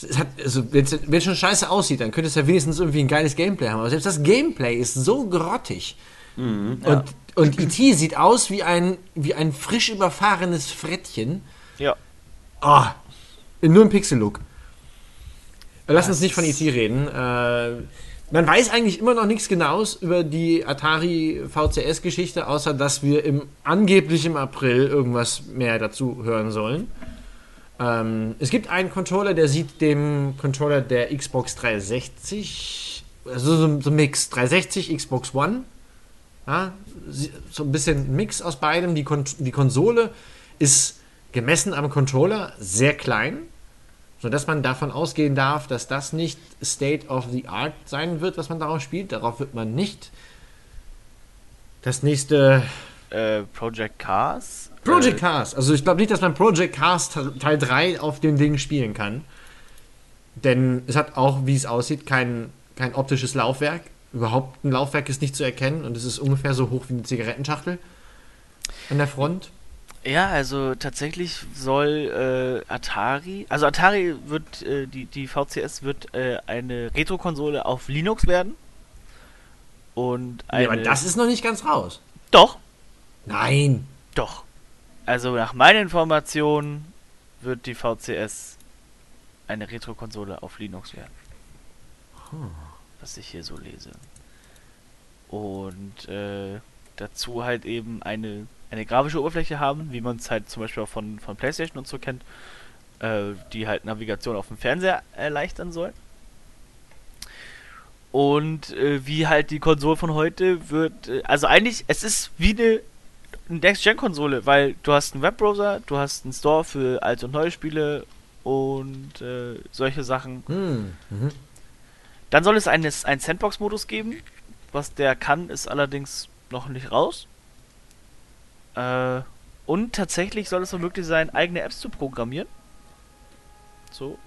es hat, also, wenn es schon scheiße aussieht, dann könnte es ja wenigstens irgendwie ein geiles Gameplay haben. Aber selbst das Gameplay ist so grottig. Und, und E.T. sieht aus wie ein, wie ein frisch überfahrenes Frettchen. Ja. Oh, nur im Pixel-Look. Lass uns nicht von E.T. reden. Äh, man weiß eigentlich immer noch nichts Genaues über die Atari VCS-Geschichte, außer dass wir im angeblich im April irgendwas mehr dazu hören sollen. Ähm, es gibt einen Controller, der sieht dem Controller der Xbox 360, also so, so ein Mix, 360, Xbox One. Ja, so ein bisschen Mix aus beidem. Die, Kon die Konsole ist gemessen am Controller sehr klein, sodass man davon ausgehen darf, dass das nicht State of the Art sein wird, was man darauf spielt. Darauf wird man nicht das nächste Äh, Project Cars. Project Äh, Cars. Also ich glaube nicht, dass man Project Cars Te- Teil 3 auf dem Ding spielen kann. Denn es hat auch, wie es aussieht, kein, kein optisches Laufwerk. Überhaupt ein Laufwerk ist nicht zu erkennen und es ist ungefähr so hoch wie eine Zigarettenschachtel an der Front. Ja, also tatsächlich soll äh, Atari, also Atari wird, äh, die, die VCS wird äh, eine Retro-Konsole auf Linux werden. Und eine. Ja, aber das ist noch nicht ganz raus. Doch, Nein. doch. Also nach meinen Informationen wird die VCS eine Retro-Konsole auf Linux werden. Was ich hier so lese. Und äh, dazu halt eben eine, eine grafische Oberfläche haben, wie man es halt zum Beispiel auch von, von PlayStation und so kennt, äh, die halt Navigation auf dem Fernseher erleichtern soll. Und äh, wie halt die Konsole von heute wird, äh, also eigentlich, es ist wie eine Next-Gen-Konsole, weil du hast einen Webbrowser, du hast einen Store für alte und neue Spiele und äh, solche Sachen. Hm. Mhm. Dann soll es einen, einen Sandbox-Modus geben. Was der kann, ist allerdings noch nicht raus. Äh, und tatsächlich soll es so möglich sein, eigene Apps zu programmieren. So.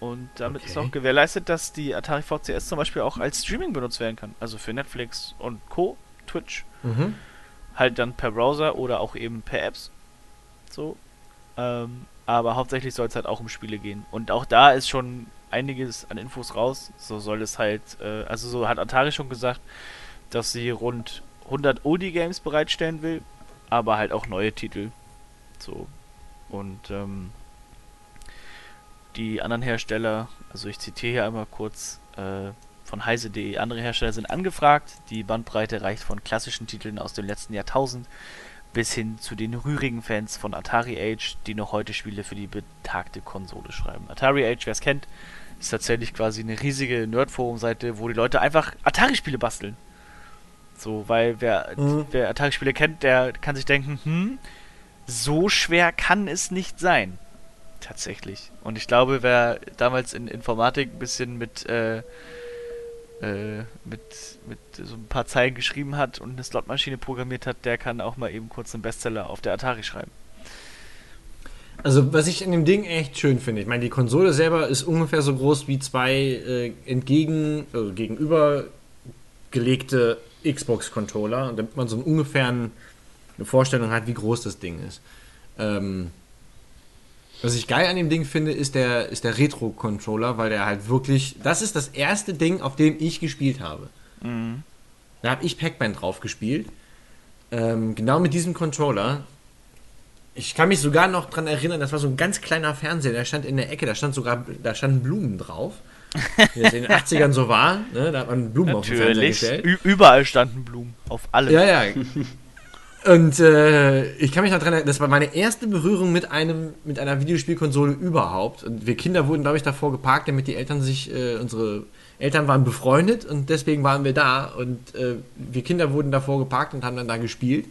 Und damit ist Okay. auch gewährleistet, dass die Atari VCS zum Beispiel auch als Streaming benutzt werden kann. Also für Netflix und Co., Twitch. Mhm. Halt dann per Browser oder auch eben per Apps. So. Ähm, aber hauptsächlich soll es halt auch um Spiele gehen. Und auch da ist schon einiges an Infos raus. So soll es halt, äh, also so hat Atari schon gesagt, dass sie rund 100 Oldie-Games bereitstellen will, aber halt auch neue Titel. So. Und ähm, die anderen Hersteller, also ich zitiere hier einmal kurz äh, von heise.de, andere Hersteller sind angefragt. Die Bandbreite reicht von klassischen Titeln aus dem letzten Jahrtausend bis hin zu den rührigen Fans von Atari Age, die noch heute Spiele für die betagte Konsole schreiben. Atari Age, wer es kennt, ist tatsächlich quasi eine riesige Nerdforum-Seite, wo die Leute einfach Atari-Spiele basteln. So, weil wer, Mhm. wer Atari-Spiele kennt, der kann sich denken, hm, so schwer kann es nicht sein. Tatsächlich. Und ich glaube, wer damals in Informatik ein bisschen mit, äh, äh, mit, mit so ein paar Zeilen geschrieben hat und eine Slotmaschine programmiert hat, der kann auch mal eben kurz einen Bestseller auf der Atari schreiben. Also, was ich an dem Ding echt schön finde, ich meine, die Konsole selber ist ungefähr so groß wie zwei äh, entgegen, also gegenübergelegte Xbox-Controller, damit man so ungefähr eine Vorstellung hat, wie groß das Ding ist. Ähm, was ich geil an dem Ding finde, ist der, ist der Retro-Controller, weil der halt wirklich. Das ist das erste Ding, auf dem ich gespielt habe. Mhm. Da habe ich Pac-Man drauf gespielt. Ähm, genau mit diesem Controller. Ich kann mich sogar noch dran erinnern, das war so ein ganz kleiner Fernseher, der stand in der Ecke, da stand sogar, da standen Blumen drauf. Wie das in den 80ern so war, ne? da hat man Blumen Natürlich. auf den Fernseher gestellt. Ü überall standen Blumen, auf allem. Ja, ja. Und äh, ich kann mich noch dran erinnern, das war meine erste Berührung mit einem mit einer Videospielkonsole überhaupt. Und wir Kinder wurden, glaube ich, davor geparkt, damit die Eltern sich, äh, unsere Eltern waren befreundet und deswegen waren wir da. Und äh, wir Kinder wurden davor geparkt und haben dann da gespielt.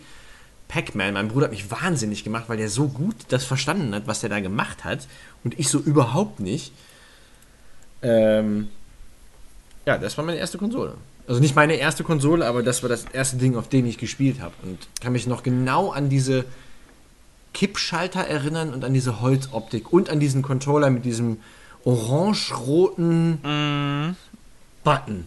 Pac-Man, mein Bruder hat mich wahnsinnig gemacht, weil der so gut das verstanden hat, was der da gemacht hat. Und ich so überhaupt nicht. Ähm, ja, das war meine erste Konsole. Also nicht meine erste Konsole, aber das war das erste Ding, auf dem ich gespielt habe. Und kann mich noch genau an diese Kippschalter erinnern und an diese Holzoptik und an diesen Controller mit diesem orange-roten mm. Button.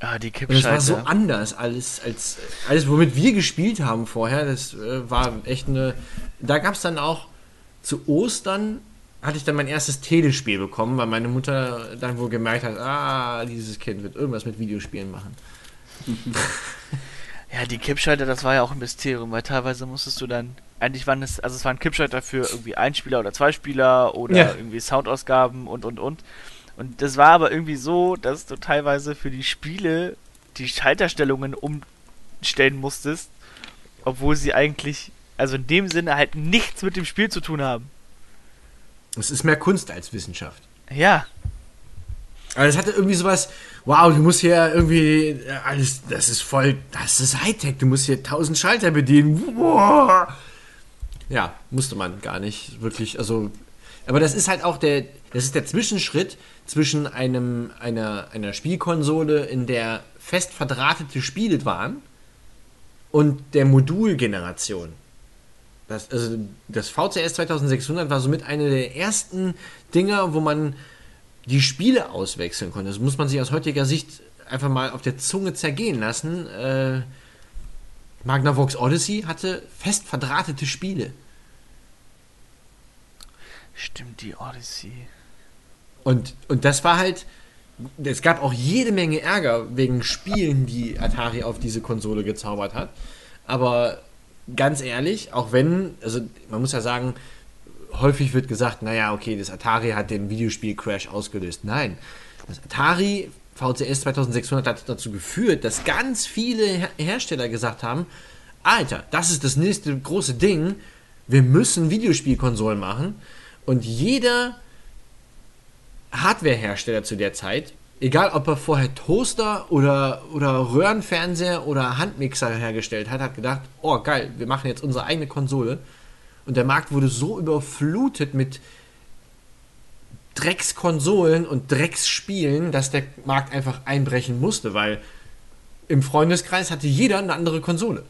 Ah, die Kippschalter. Und das war so anders als, als alles, womit wir gespielt haben vorher. Das äh, war echt eine. Da gab es dann auch zu Ostern hatte ich dann mein erstes Telespiel bekommen, weil meine Mutter dann wohl gemerkt hat, ah, dieses Kind wird irgendwas mit Videospielen machen. ja, die Kippschalter, das war ja auch ein Mysterium, weil teilweise musstest du dann, eigentlich waren es, also es waren Kippschalter für irgendwie ein Spieler oder zwei Spieler oder ja. irgendwie Soundausgaben und und und. Und das war aber irgendwie so, dass du teilweise für die Spiele die Schalterstellungen umstellen musstest, obwohl sie eigentlich, also in dem Sinne halt nichts mit dem Spiel zu tun haben. Es ist mehr Kunst als Wissenschaft. Ja. Aber es hatte irgendwie sowas, wow, du musst hier irgendwie äh, alles, das ist voll, das ist Hightech, du musst hier tausend Schalter bedienen. Wow. Ja, musste man gar nicht wirklich, also, aber das ist halt auch der, das ist der Zwischenschritt zwischen einem, einer, einer Spielkonsole, in der fest verdrahtete Spiele waren, und der Modulgeneration. Das, also das VCS 2600 war somit eine der ersten Dinger, wo man die Spiele auswechseln konnte. Das muss man sich aus heutiger Sicht einfach mal auf der Zunge zergehen lassen. Äh, Magnavox Odyssey hatte fest verdrahtete Spiele. Stimmt, die Odyssey. Und, und das war halt. Es gab auch jede Menge Ärger wegen Spielen, die Atari auf diese Konsole gezaubert hat. Aber ganz ehrlich, auch wenn, also man muss ja sagen, häufig wird gesagt, naja, okay, das Atari hat den Videospiel-Crash ausgelöst. Nein, das Atari VCS 2600 hat dazu geführt, dass ganz viele Her Hersteller gesagt haben, Alter, das ist das nächste große Ding, wir müssen Videospielkonsolen machen. Und jeder Hardware-Hersteller zu der Zeit egal ob er vorher Toaster oder, oder Röhrenfernseher oder Handmixer hergestellt hat, hat gedacht, oh geil, wir machen jetzt unsere eigene Konsole. Und der Markt wurde so überflutet mit Dreckskonsolen und Drecksspielen, dass der Markt einfach einbrechen musste, weil im Freundeskreis hatte jeder eine andere Konsole.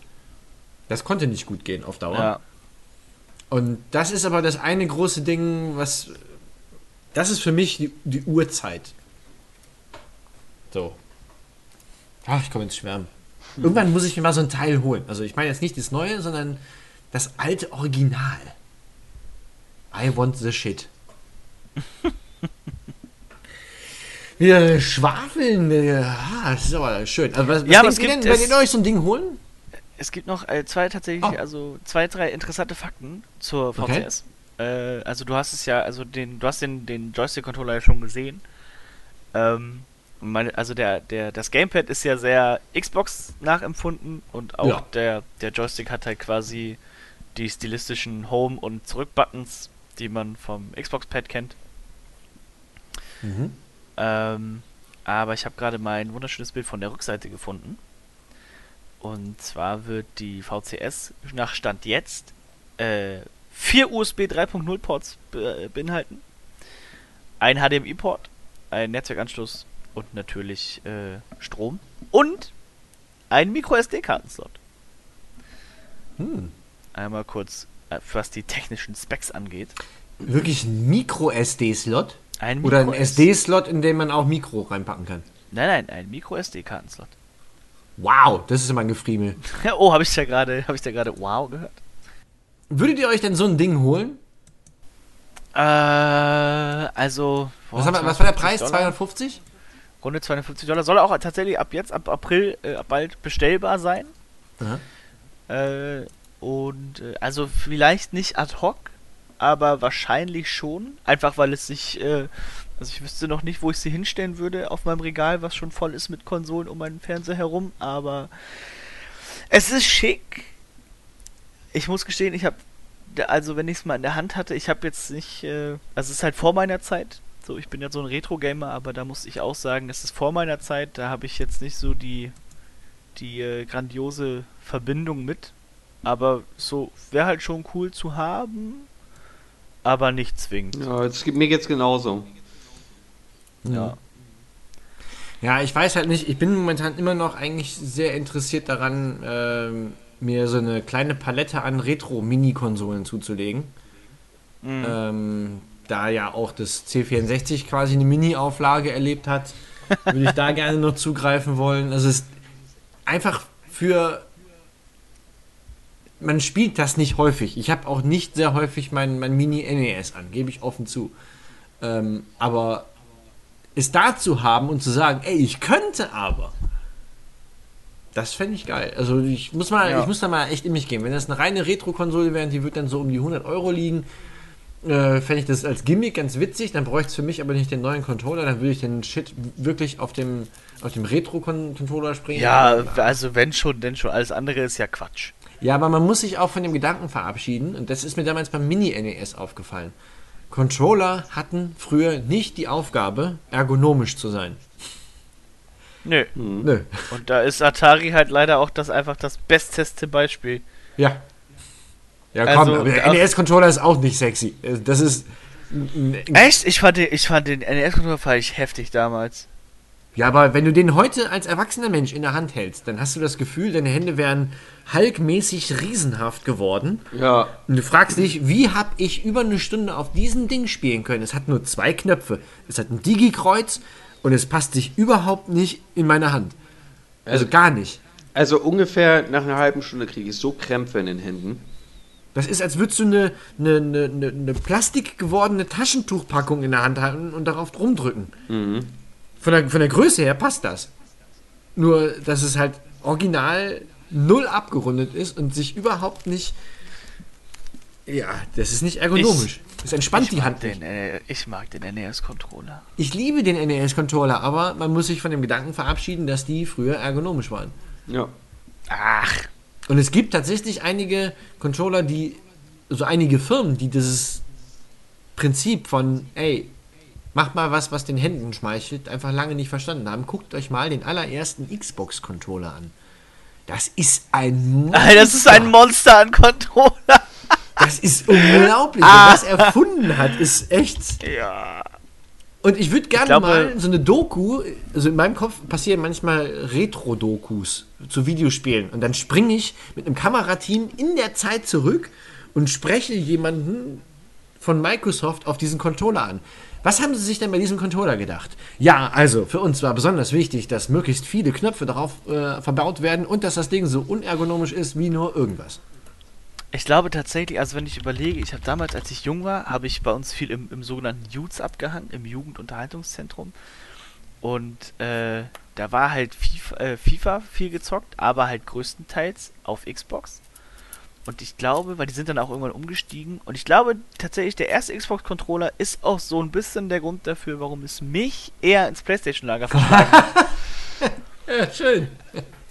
Das konnte nicht gut gehen auf Dauer. Ja. Und das ist aber das eine große Ding, was. Das ist für mich die, die Uhrzeit so. Ach, ich komme ins Schwärmen. Irgendwann muss ich mir mal so ein Teil holen. Also ich meine jetzt nicht das Neue, sondern das alte Original. I want the shit. Wir schwafeln. Ah, das ist aber schön. Also was, was ja, was gibt denn, wenn ihr euch so ein Ding holen? Es gibt noch äh, zwei tatsächlich, oh. also zwei, drei interessante Fakten zur VCS. Okay. Äh, also du hast es ja, also den, du hast den, den Joystick-Controller ja schon gesehen. Ähm, meine, also der, der, das Gamepad ist ja sehr Xbox nachempfunden und auch ja. der, der Joystick hat halt quasi die stilistischen Home- und Zurück-Buttons, die man vom Xbox-Pad kennt. Mhm. Ähm, aber ich habe gerade mein wunderschönes Bild von der Rückseite gefunden. Und zwar wird die VCS nach Stand jetzt äh, vier USB 3.0 Ports be beinhalten, ein HDMI-Port, ein Netzwerkanschluss und natürlich äh, Strom und ein Micro-SD-Kartenslot. Hm. Einmal kurz, äh, was die technischen Specs angeht. Wirklich ein Micro-SD-Slot? Ein Oder ein Micro- SD-Slot, in den man auch Mikro reinpacken kann? Nein, nein, ein Micro-SD-Kartenslot. Wow, das ist immer ein Gefriemel. oh, habe ich da gerade, habe ich da gerade wow gehört? Würdet ihr euch denn so ein Ding holen? Äh, also. boah, Was, wir, was war der 250 Preis? Dollar? 250? Runde 250 Dollar. Soll auch tatsächlich ab jetzt, ab April, äh, bald bestellbar sein. Äh, und äh, also vielleicht nicht ad hoc, aber wahrscheinlich schon. Einfach weil es sich, äh, also ich wüsste noch nicht, wo ich sie hinstellen würde auf meinem Regal, was schon voll ist mit Konsolen um meinen Fernseher herum, aber es ist schick. Ich muss gestehen, ich habe, also wenn ich es mal in der Hand hatte, ich habe jetzt nicht, äh, also es ist halt vor meiner Zeit. So, ich bin ja so ein Retro-Gamer, aber da muss ich auch sagen, es ist vor meiner Zeit, da habe ich jetzt nicht so die, die äh, grandiose Verbindung mit. Aber so wäre halt schon cool zu haben, aber nicht zwingend. Ja, es gibt, mir geht's genauso. Ja. Ja, ich weiß halt nicht, ich bin momentan immer noch eigentlich sehr interessiert daran, ähm, mir so eine kleine Palette an Retro-Mini-Konsolen zuzulegen. Mhm. Ähm, da ja auch das C64 quasi eine Mini-Auflage erlebt hat, würde ich da gerne noch zugreifen wollen. Also es ist einfach für. Man spielt das nicht häufig. Ich habe auch nicht sehr häufig mein, mein Mini-NES an, gebe ich offen zu. Ähm, aber es da zu haben und zu sagen, ey, ich könnte aber. Das fände ich geil. Also ich muss mal, Ja. ich muss da mal echt in mich gehen. Wenn das eine reine Retro-Konsole wäre, die wird dann so um die 100 Euro liegen, äh, fände ich das als Gimmick ganz witzig. Dann bräuchte es für mich aber nicht den neuen Controller. Dann würde ich den Shit wirklich auf dem, auf dem Retro-Controller springen. Ja, also wenn schon, denn schon. Alles andere ist ja Quatsch. Ja, aber man muss sich auch von dem Gedanken verabschieden. Und das ist mir damals beim Mini-NES aufgefallen. Controller hatten früher nicht die Aufgabe, ergonomisch zu sein. Nö. Nö. Und da ist Atari halt leider auch das einfach das besteste Beispiel. Ja. Ja, Also, komm, aber der NES-Controller ist auch nicht sexy. Äh, Das ist. Echt? Ich fand den, ich fand den NES-Controller fand ich heftig damals. Ja, aber wenn du den heute als erwachsener Mensch in der Hand hältst, dann hast du das Gefühl, deine Hände wären Hulk-mäßig riesenhaft geworden. Ja, Und du fragst dich, wie habe ich über eine Stunde auf diesem Ding spielen können? Es hat nur zwei Knöpfe. Es hat ein Digi-Kreuz und es passt sich überhaupt nicht in meine Hand. Also gar nicht. also ungefähr nach einer halben Stunde kriege ich so Krämpfe in den Händen. Das ist, als würdest du eine, eine, eine, eine, eine plastik gewordene Taschentuchpackung in der Hand halten und darauf rumdrücken. Von, der, von der Größe her passt das. Nur, dass es halt original null abgerundet ist und sich überhaupt nicht. Ja, das ist nicht ergonomisch. Das entspannt ich die Hand den, äh, Ich mag den NES-Controller. Ich liebe den NES-Controller, aber man muss sich von dem Gedanken verabschieden, dass die früher ergonomisch waren. Ja. Ach, Und es gibt tatsächlich einige Controller, die, so einige Firmen, die dieses Prinzip von, ey, macht mal was, was den Händen schmeichelt, einfach lange nicht verstanden haben. Guckt euch mal den allerersten Xbox-Controller an. Das ist ein Monster. das ist ein Monster an Controller. Das ist unglaublich. Wer das erfunden hat, ist echt. Ja. Und ich würde gerne mal so eine Doku, also in meinem Kopf passieren manchmal Retro-Dokus zu Videospielen. Und dann springe ich mit einem Kamerateam in der Zeit zurück und spreche jemanden von Microsoft auf diesen Controller an. Was haben sie sich denn bei diesem Controller gedacht? Ja, also für uns war besonders wichtig, dass möglichst viele Knöpfe darauf äh, verbaut werden und dass das Ding so unergonomisch ist wie nur irgendwas. Ich glaube tatsächlich, also wenn ich überlege, ich habe damals, als ich jung war, habe ich bei uns viel im, im sogenannten Youths abgehangen, im Jugendunterhaltungszentrum. Und äh, da war halt FIFA, äh, FIFA viel gezockt, aber halt größtenteils auf Xbox. Und ich glaube, weil die sind dann auch irgendwann umgestiegen. Und ich glaube tatsächlich, der erste Xbox-Controller ist auch so ein bisschen der Grund dafür, warum es mich eher ins Playstation-Lager verschlagen hat. Ja, schön.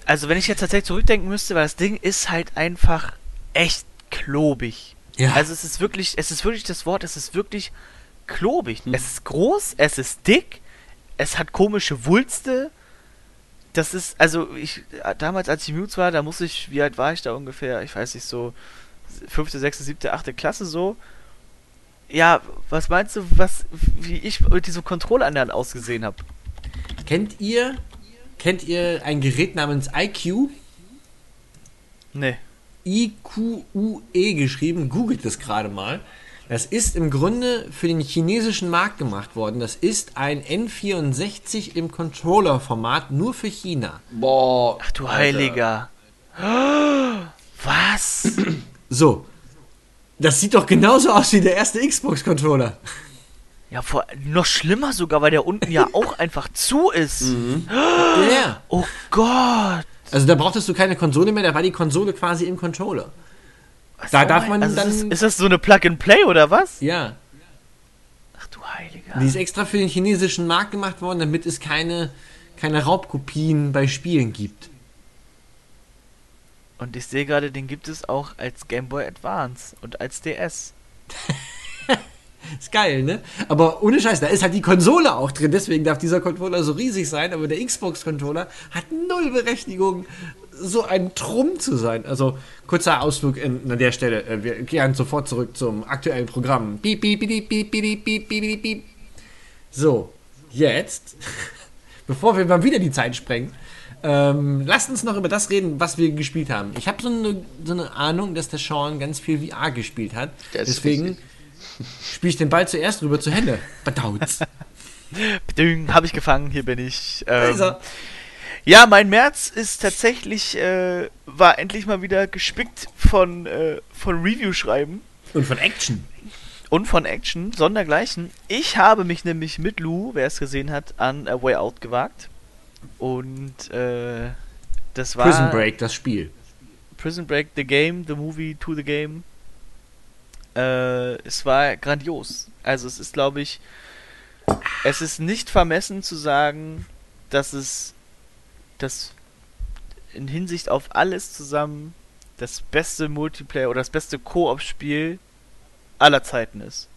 Also wenn ich jetzt tatsächlich zurückdenken müsste, weil das Ding ist halt einfach echt klobig. Ja. Also es ist wirklich, es ist wirklich das Wort, es ist wirklich klobig. Es ist groß, es ist dick, es hat komische Wulste. Das ist, also ich, damals als ich Mutes war, da muss ich, wie alt war ich da ungefähr? Ich weiß nicht, so fünfte, sechste, siebte, achte Klasse so. Ja, was meinst du, was, wie ich mit diesem Controller an der Hand ausgesehen habe? Kennt ihr, kennt ihr ein Gerät namens IQ? Nee. I-Q-U-E geschrieben. Googelt das gerade mal. Das ist im Grunde für den chinesischen Markt gemacht worden. Das ist ein N64 im Controller-Format nur für China. Boah. Ach du Alter. Heiliger. Was? So. Das sieht doch genauso aus wie der erste Xbox-Controller. Ja, vor, noch schlimmer sogar, weil der unten ja auch einfach zu ist. Ja. Oh Gott. Also da brauchtest du keine Konsole mehr, da war die Konsole quasi im Controller. Was Da darf man also dann- Ist, ist das so eine Plug-and-Play oder was? Ja. Ach du Heiliger. Die ist extra für den chinesischen Markt gemacht worden, damit es keine, keine Raubkopien bei Spielen gibt. Und ich sehe gerade, den gibt es auch als Game Boy Advance und als DS. Ist geil, ne? Aber ohne Scheiß, da ist halt die Konsole auch drin, deswegen darf dieser Controller so riesig sein, aber der Xbox-Controller hat null Berechtigung, so ein Trumm zu sein. Also, kurzer Ausflug in, an der Stelle. Äh, wir kehren sofort zurück zum aktuellen Programm. Piep, piep, piep, piep, piep, piep, piep, piep. So, jetzt, bevor wir mal wieder die Zeit sprengen, ähm, lasst uns noch über das reden, was wir gespielt haben. Ich habe so, so eine, Ahnung, dass der Sean ganz viel VR gespielt hat. Das Deswegen. Richtig spiele ich den Ball zuerst rüber zu Hände. Badauz. Ding, hab ich gefangen, hier bin ich. Ähm, ja, mein März ist tatsächlich, äh, war endlich mal wieder gespickt von, äh, von Review-Schreiben Und von Action. und von Action, sondergleichen. Ich habe mich nämlich mit Lou, wer es gesehen hat, an A Way Out gewagt. Und äh, das war Prison Break, das Spiel. Prison Break, The Game, The Movie to the Game. Äh, es war grandios. Also es ist, glaube ich, es ist nicht vermessen zu sagen, dass es das in Hinsicht auf alles zusammen das beste Multiplayer oder das beste Koop-Spiel aller Zeiten ist.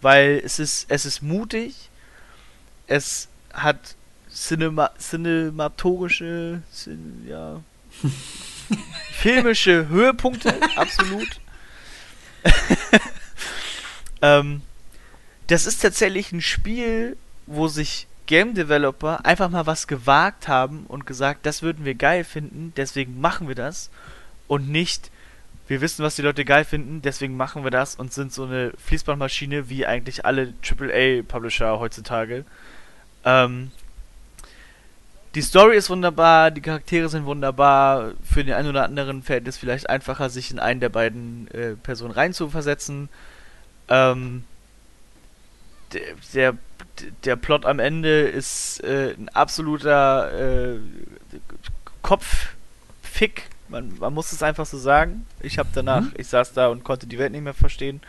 Weil es ist, es ist mutig, es hat cinema, cinematorische, cin, ja, filmische Höhepunkte, absolut. ähm, das ist tatsächlich ein Spiel, wo sich Game Developer einfach mal was gewagt haben und gesagt, das würden wir geil finden, deswegen machen wir das. Und nicht, wir wissen, was die Leute geil finden, deswegen machen wir das und sind so eine Fließbandmaschine wie eigentlich alle AAA-Publisher heutzutage. Ähm, die Story ist wunderbar, die Charaktere sind wunderbar. Für den einen oder anderen fällt es vielleicht einfacher, sich in einen der beiden äh, Personen reinzuversetzen. Ähm, der, der, der Plot am Ende ist äh, ein absoluter äh, Kopffick. Man, man muss es einfach so sagen. Ich habe danach, Mhm. ich saß da und konnte die Welt nicht mehr verstehen.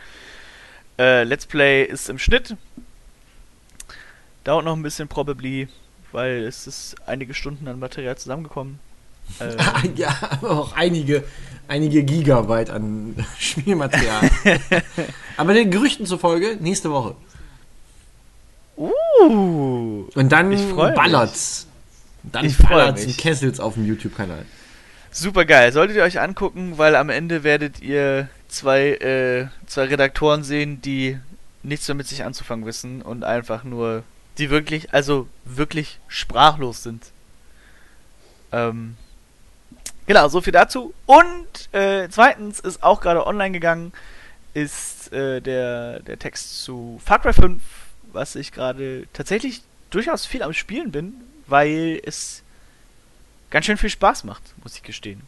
Äh, Let's Play ist im Schnitt. Dauert noch ein bisschen, probably, weil es ist einige Stunden an Material zusammengekommen. Äh, ja, aber auch einige, einige Gigabyte an Spielmaterial. aber den Gerüchten zufolge nächste Woche. uh, Und dann mich. ballert's. Dann Ich ballert's in mich. Kessels auf dem YouTube-Kanal. super geil. Solltet ihr euch angucken, weil am Ende werdet ihr zwei, äh, zwei Redaktoren sehen, die nichts mehr mit sich anzufangen wissen und einfach nur, die wirklich, also wirklich sprachlos sind. Ähm, genau, so viel dazu. Und äh, zweitens ist auch gerade online gegangen, ist äh, der, der Text zu Far Cry 5, was ich gerade tatsächlich durchaus viel am Spielen bin, weil es ganz schön viel Spaß macht, muss ich gestehen.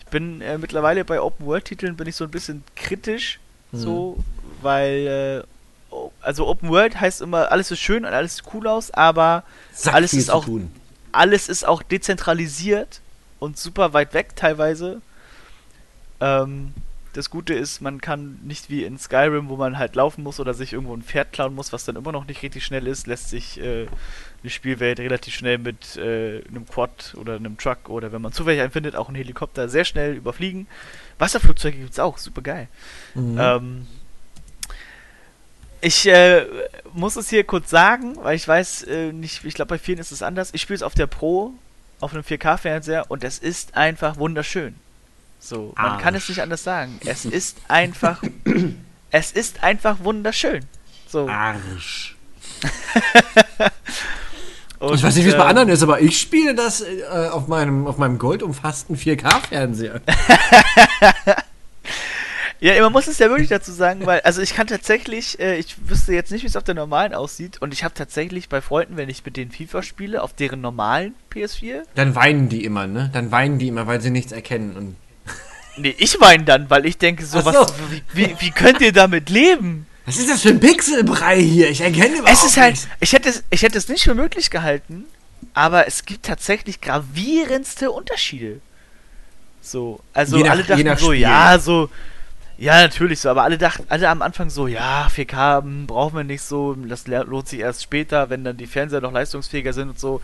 Ich bin äh, mittlerweile bei Open World Titeln bin ich so ein bisschen kritisch, so, weil äh, also Open World heißt immer alles ist schön und alles sieht cool aus, aber Sack Alles ist auch- alles ist auch dezentralisiert und super weit weg teilweise. Ähm, das Gute ist, man kann nicht wie in Skyrim, wo man halt laufen muss oder sich irgendwo ein Pferd klauen muss, was dann immer noch nicht richtig schnell ist, lässt sich äh, die Spielwelt relativ schnell mit äh, einem Quad oder einem Truck oder wenn man zufällig einen findet, auch einen Helikopter sehr schnell überfliegen. Wasserflugzeuge gibt's auch, super geil. Mhm. Ähm, ich äh, muss es hier kurz sagen, weil ich weiß äh, nicht, ich glaube bei vielen ist es anders. Ich spiele es auf der Pro, auf einem 4K-Fernseher und es ist einfach wunderschön. So, man kann es Arsch. nicht anders sagen. Es ist einfach, es ist einfach wunderschön. So. Arsch. Und, ich weiß nicht, wie es bei ähm, anderen ist, aber ich spiele das äh, auf meinem, auf meinem goldumfassten 4K-Fernseher. Ja, man muss es ja wirklich dazu sagen, weil, also ich kann tatsächlich, äh, ich wüsste jetzt nicht, wie es auf der normalen aussieht, und ich habe tatsächlich bei Freunden, wenn ich mit denen FIFA spiele, auf deren normalen PS4, Dann weinen die immer, ne? Dann weinen die immer, weil sie nichts erkennen. Und nee, ich weine dann, weil ich denke so, so. was, wie, wie, wie könnt ihr damit leben? was ist das für ein Pixelbrei hier? Ich erkenne überhaupt Es ist halt, nichts. ich hätte, es- ich hätte es nicht für möglich gehalten, aber es gibt tatsächlich gravierendste Unterschiede. So, also nach- alle dachten so, Spiel. ja, so, ja, natürlich so, aber alle dachten, alle am Anfang so, ja, 4K hm, brauchen wir nicht so, das lohnt sich erst später, wenn dann die Fernseher noch leistungsfähiger sind und so.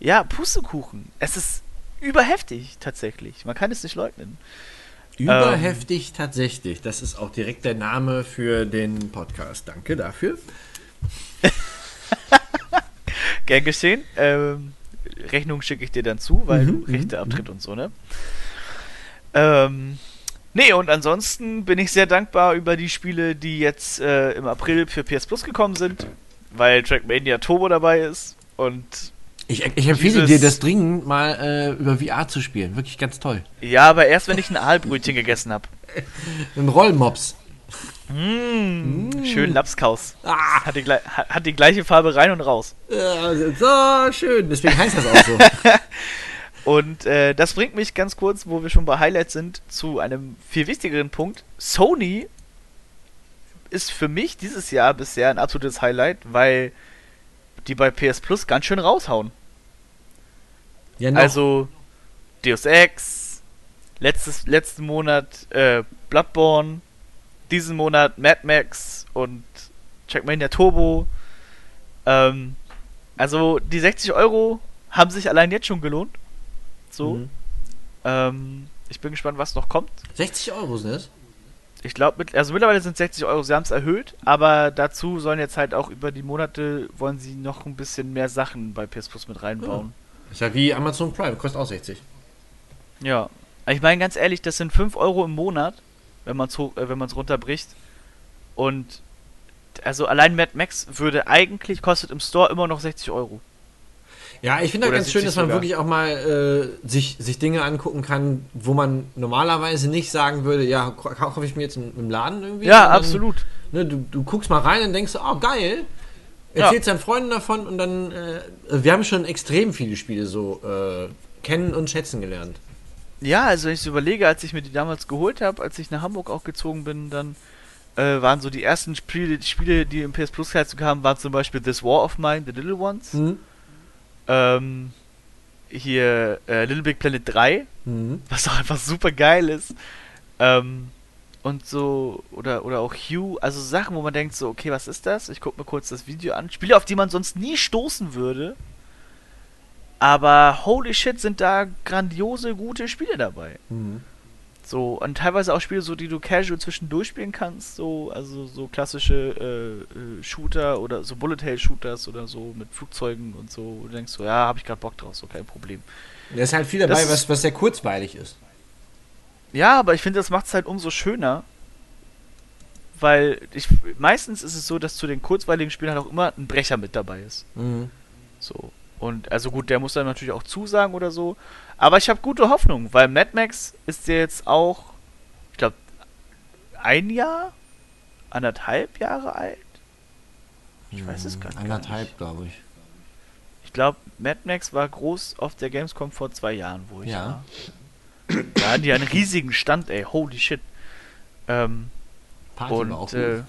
Ja, Pustekuchen. Es ist überheftig, tatsächlich. Man kann es nicht leugnen. Überheftig tatsächlich. Das ist auch direkt der Name für den Podcast. Danke dafür. Gern geschehen. Ähm, Rechnung schicke ich dir dann zu, weil Mhm, du Rechteabtritt und so, ne? Ähm, nee, und ansonsten bin ich sehr dankbar über die Spiele, die jetzt äh, im April für PS Plus gekommen sind, weil Trackmania Turbo dabei ist und Ich, ich empfehle dir das dringend mal äh, über VR zu spielen. Wirklich ganz toll. ja, aber erst wenn ich ein Aalbrötchen gegessen habe. Ein Rollmops. Mmh, Schön Lapskaus. Ah, Hat die, hat, die gleiche Farbe rein und raus. äh, so schön. Deswegen heißt das auch so. Und äh, das bringt mich ganz kurz, wo wir schon bei Highlights sind, zu einem viel wichtigeren Punkt. Sony ist für mich dieses Jahr bisher ein absolutes Highlight, weil die bei PS Plus ganz schön raushauen. Ja, noch. Also Deus Ex, letztes, letzten Monat äh, Bloodborne, diesen Monat Mad Max und Trackmania Turbo. Ähm, also die 60 Euro haben sich allein jetzt schon gelohnt. So. Mhm. Ähm, ich bin gespannt, was noch kommt. 60 Euro sind es? Ich glaube, mit, also mittlerweile sind es 60 Euro, sie haben es erhöht, aber dazu sollen jetzt halt auch über die Monate, wollen sie noch ein bisschen mehr Sachen bei PS Plus mit reinbauen. Ist ja wie Amazon Prime, kostet auch 60. Ja. Ich meine ganz ehrlich, das sind 5 Euro im Monat, wenn man es äh, wenn man's runterbricht. Und also allein Mad Max würde eigentlich, kostet im Store immer noch 60 Euro. Ja, ich finde Oder das ganz schön, 70 dass man wirklich auch mal äh, sich, sich Dinge angucken kann, wo man normalerweise nicht sagen würde, ja, kau- kaufe ich mir jetzt im, im Laden irgendwie. Ja, dann, absolut. Ne, du, du guckst mal rein und denkst, oh geil, Ja. erzählst deinen Freunden davon und dann, äh, wir haben schon extrem viele Spiele so äh, kennen und schätzen gelernt. Ja, also wenn ich so überlege, als ich mir die damals geholt habe, als ich nach Hamburg auch gezogen bin, dann äh, waren so die ersten Spiele, die Spiele, die im PS Plus Herzog kamen, waren zum Beispiel This War of Mine, The Little Ones. Mhm. Ähm, hier äh, Little Big Planet 3, Mhm. was auch einfach super geil ist. Ähm, und so, oder, oder auch Hue, also Sachen, wo man denkt so, okay, was ist das? Ich gucke mir kurz das Video an. Spiele, auf die man sonst nie stoßen würde. Aber holy shit, sind da grandiose, gute Spiele dabei. Mhm. So, und teilweise auch Spiele, so die du casual zwischendurch spielen kannst, so, also so klassische äh, äh, Shooter oder so Bullet Hell Shooters oder so mit Flugzeugen und so, wo du denkst so, ja, hab ich grad Bock drauf, so kein Problem. Da ist halt viel dabei, Das- was, was sehr kurzweilig ist. Ja, aber ich finde, das macht es halt umso schöner. Weil ich meistens ist es so, dass zu den kurzweiligen Spielen halt auch immer ein Brecher mit dabei ist. Mhm. So. Und also gut, der muss dann natürlich auch zusagen oder so. Aber ich habe gute Hoffnung, weil Mad Max ist ja jetzt auch, ich glaube, ein Jahr, anderthalb Jahre alt. Ich weiß es gar nicht. Anderthalb, glaube ich. Ich glaube, Mad Max war groß auf der Gamescom vor zwei Jahren, wo ich Ja. war. Da hatten die einen riesigen Stand, ey, holy shit. Ähm, Party und war auch äh,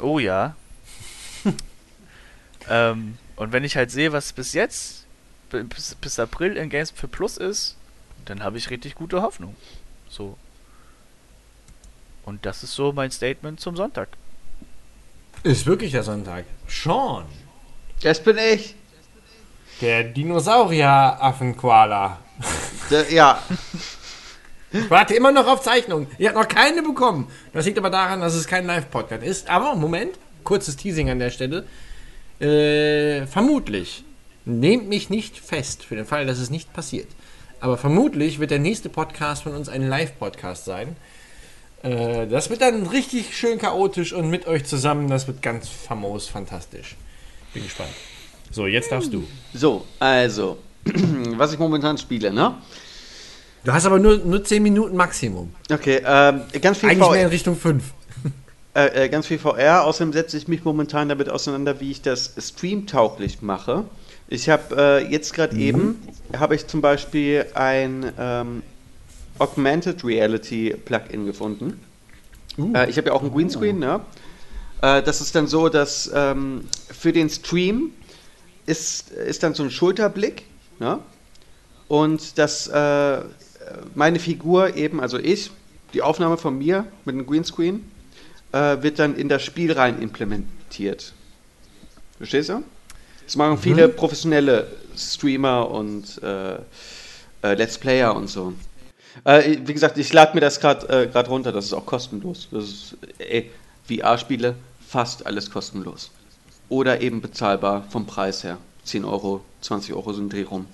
oh ja. ähm, und wenn ich halt sehe, was bis jetzt, bis, bis April in Games für Plus ist, dann habe ich richtig gute Hoffnung. So. Und das ist so mein Statement zum Sonntag. Ist wirklich der Sonntag. Sean, Das bin ich. der Dinosaurier-Affen-Koala. Ja, Ich warte immer noch auf Zeichnungen. Ihr habt noch keine bekommen. Das liegt aber daran, dass es kein Live-Podcast ist. Aber Moment, kurzes Teasing an der Stelle. Äh, vermutlich, nehmt mich nicht fest, für den Fall, dass es nicht passiert. Aber vermutlich wird der nächste Podcast von uns ein Live-Podcast sein. Äh, das wird dann richtig schön chaotisch und mit euch zusammen. Das wird ganz famos, fantastisch. Bin gespannt. So, jetzt darfst du. So, also, was ich momentan spiele, ne? Du hast aber nur, nur 10 Minuten Maximum. Okay, ähm, ganz viel Eigentlich VR, mehr in Richtung 5. äh, äh, ganz viel VR. Außerdem setze ich mich momentan damit auseinander, wie ich das streamtauglich mache. Ich habe äh, jetzt gerade eben, habe ich zum Beispiel ein ähm, Augmented Reality Plugin gefunden. Äh, ich habe ja auch einen Greenscreen, ne? Äh, das ist dann so, dass ähm, für den Stream ist, ist dann so ein Schulterblick, ne? Und dass äh, meine Figur eben, also ich, die Aufnahme von mir mit einem Greenscreen, äh, wird dann in das Spiel rein implementiert. Verstehst du? Das machen viele professionelle Streamer und äh, äh, Let's Player und so. Äh, wie gesagt, ich lade mir das gerade äh, runter, das ist auch kostenlos. Das ist, ey, VR-Spiele, fast alles kostenlos. Oder eben bezahlbar vom Preis her. 10 Euro, 20 Euro sind Dreh rum.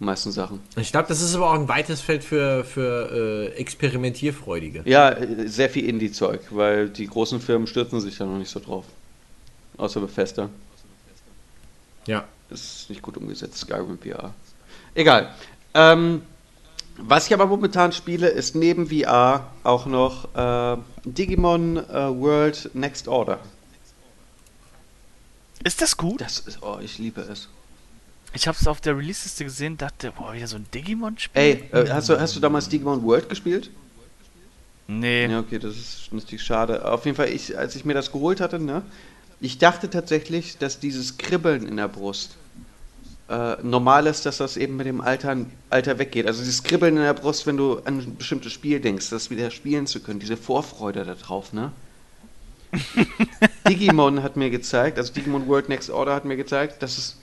Die meisten Sachen. Ich glaube, das ist aber auch ein weites Feld für, für äh, Experimentierfreudige. Ja, äh, sehr viel Indie-Zeug, weil die großen Firmen stürzen sich da noch nicht so drauf. Außer Bethesda. Ja. Das ist nicht gut umgesetzt, Skyrim VR. Egal. Ähm, was ich aber momentan spiele, ist neben VR auch noch äh, Digimon äh, World Next Order. Ist das gut? Das ist, oh, ich liebe es. Ich hab's auf der Release-Liste gesehen, dachte, boah, wieder so ein Digimon-Spiel. Ey, äh, hast, du, hast du damals Digimon World gespielt? Nee. Ja, okay, das ist natürlich schade. Auf jeden Fall, ich, als ich mir das geholt hatte, ne, ich dachte tatsächlich, dass dieses Kribbeln in der Brust äh, normal ist, dass das eben mit dem Alter, Alter weggeht. Also dieses Kribbeln in der Brust, wenn du an ein bestimmtes Spiel denkst, das wieder spielen zu können, diese Vorfreude darauf, ne? Digimon hat mir gezeigt, also Digimon World Next Order hat mir gezeigt, dass es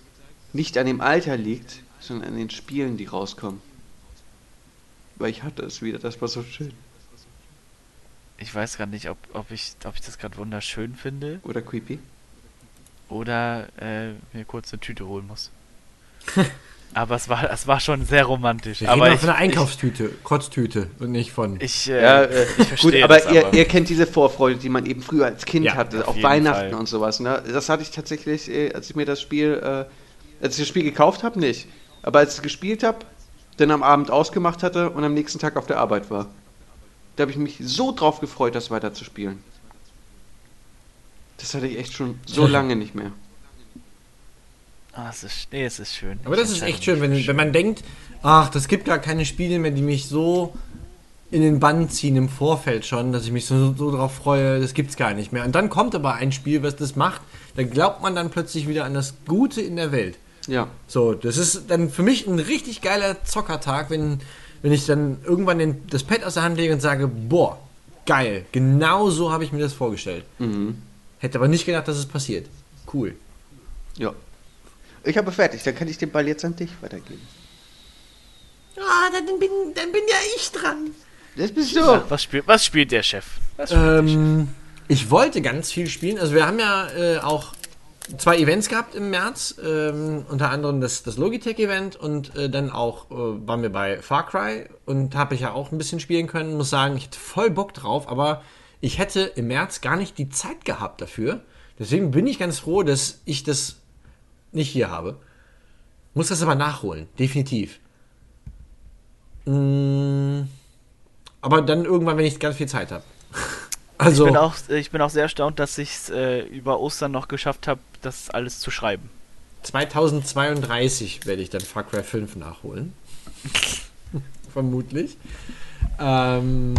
nicht an dem Alter liegt, sondern an den Spielen, die rauskommen. Weil ich hatte es wieder, das war so schön. Ich weiß gerade nicht, ob, ob, ich, ob ich das gerade wunderschön finde Oder creepy. Oder äh, mir kurz eine Tüte holen muss. Aber es war, es war schon sehr romantisch. Wir aber reden ich, von einer Einkaufstüte, Kotztüte und nicht von. ich, ich, äh, Ja, äh, ich verstehe gut, aber das ihr, aber. ihr kennt diese Vorfreude, die man eben früher als Kind Ja, hatte, auf auf Weihnachten Fall. und sowas. Ne? Das hatte ich tatsächlich, äh, als ich mir das Spiel, äh, als ich das Spiel gekauft habe, nicht. Aber als ich es gespielt habe, dann am Abend ausgemacht hatte und am nächsten Tag auf der Arbeit war. Da habe ich mich so drauf gefreut, das weiter zu spielen. Das hatte ich echt schon so lange nicht mehr. Ah, es ist, nee, es ist schön. Aber das ist echt schön, wenn, für wenn man denkt, ach, das gibt gar keine Spiele mehr, die mich so in den Bann ziehen im Vorfeld schon, dass ich mich so, so drauf freue, das gibt's gar nicht mehr. Und dann kommt aber ein Spiel, was das macht, da glaubt man dann plötzlich wieder an das Gute in der Welt. Ja. So, das ist dann für mich ein richtig geiler Zockertag, wenn, wenn ich dann irgendwann den, das Pad aus der Hand lege und sage, boah, geil, genau so habe ich mir das vorgestellt. Mhm. Hätte aber nicht gedacht, dass es passiert. Cool. Ja. Ich habe fertig, dann kann ich den Ball jetzt an dich weitergeben. Ah, dann bin, dann bin ja ich dran. Das bist du. Ja, was, spielt, was spielt der Chef? Was spielt der Chef? Ähm, ich wollte ganz viel spielen. Also wir haben ja äh, auch zwei Events gehabt im März. Ähm, unter anderem das, das Logitech-Event und äh, dann auch äh, waren wir bei Far Cry und habe ich ja auch ein bisschen spielen können. Muss sagen, ich hätte voll Bock drauf, aber ich hätte im März gar nicht die Zeit gehabt dafür. Deswegen bin ich ganz froh, dass ich das nicht hier habe. Muss das aber nachholen, definitiv. Mm, aber dann irgendwann, wenn ich ganz viel Zeit habe. Also, Ich bin auch, ich bin auch sehr erstaunt, dass ich es äh, über Ostern noch geschafft habe, das alles zu schreiben. 2032 werde ich dann Far Cry 5 nachholen. Vermutlich. Ähm,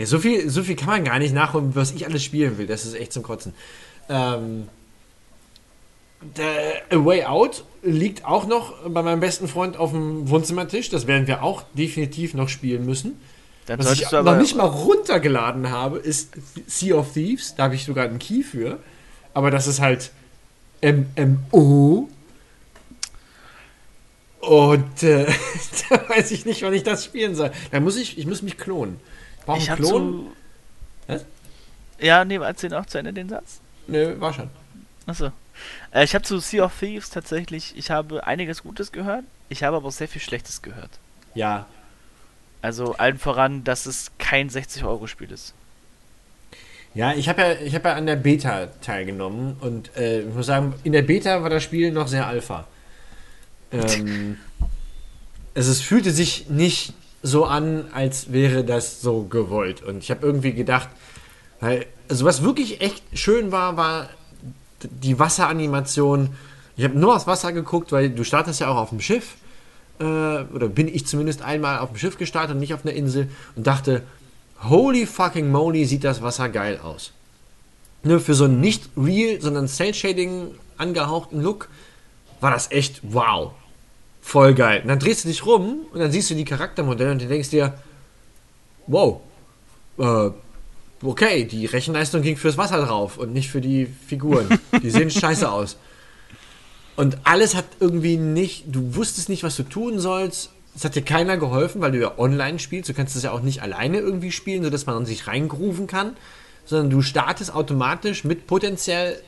ja, so viel, so viel kann man gar nicht nachholen, was ich alles spielen will. Das ist echt zum Kotzen. Ähm, der A Way Out liegt auch noch bei meinem besten Freund auf dem Wohnzimmertisch. Das werden wir auch definitiv noch spielen müssen. Dann Was ich noch nicht mal runtergeladen habe, ist Sea of Thieves. Da habe ich sogar einen Key für. Aber das ist halt MMO. Und äh, da weiß ich nicht, wann ich das spielen soll. Da muss ich, ich muss mich klonen. Ich brauche ich einen Klon. zu. Was? Ja, nee, erzähl noch zu Ende den Satz. Nö, war schon. Achso. Äh, ich habe zu Sea of Thieves tatsächlich, ich habe einiges Gutes gehört, ich habe aber auch sehr viel Schlechtes gehört. Ja. Also allen voran, dass es kein 60-Euro-Spiel ist. Ja, ich habe ja, ich hab ja an der Beta teilgenommen und äh, ich muss sagen, in der Beta war das Spiel noch sehr alpha. Ähm, also es fühlte sich nicht so an, als wäre das so gewollt. Und ich habe irgendwie gedacht, weil, also was wirklich echt schön war, war die Wasseranimation. Ich habe nur aufs Wasser geguckt, weil du startest ja auch auf dem Schiff. Äh, oder bin ich zumindest einmal auf dem Schiff gestartet und nicht auf einer Insel und dachte, holy fucking moly, sieht das Wasser geil aus. Nur für so einen nicht real, sondern Cell-Shading angehauchten Look war das echt wow. Voll geil. Und dann drehst du dich rum und dann siehst du die Charaktermodelle und du denkst dir, wow, äh, okay, die Rechenleistung ging fürs Wasser drauf und nicht für die Figuren. Die sehen scheiße aus. Und alles hat irgendwie nicht, du wusstest nicht, was du tun sollst. Es hat dir keiner geholfen, weil du ja online spielst. Du kannst es ja auch nicht alleine irgendwie spielen, sodass man sich reingrufen kann, sondern du startest automatisch mit potenziell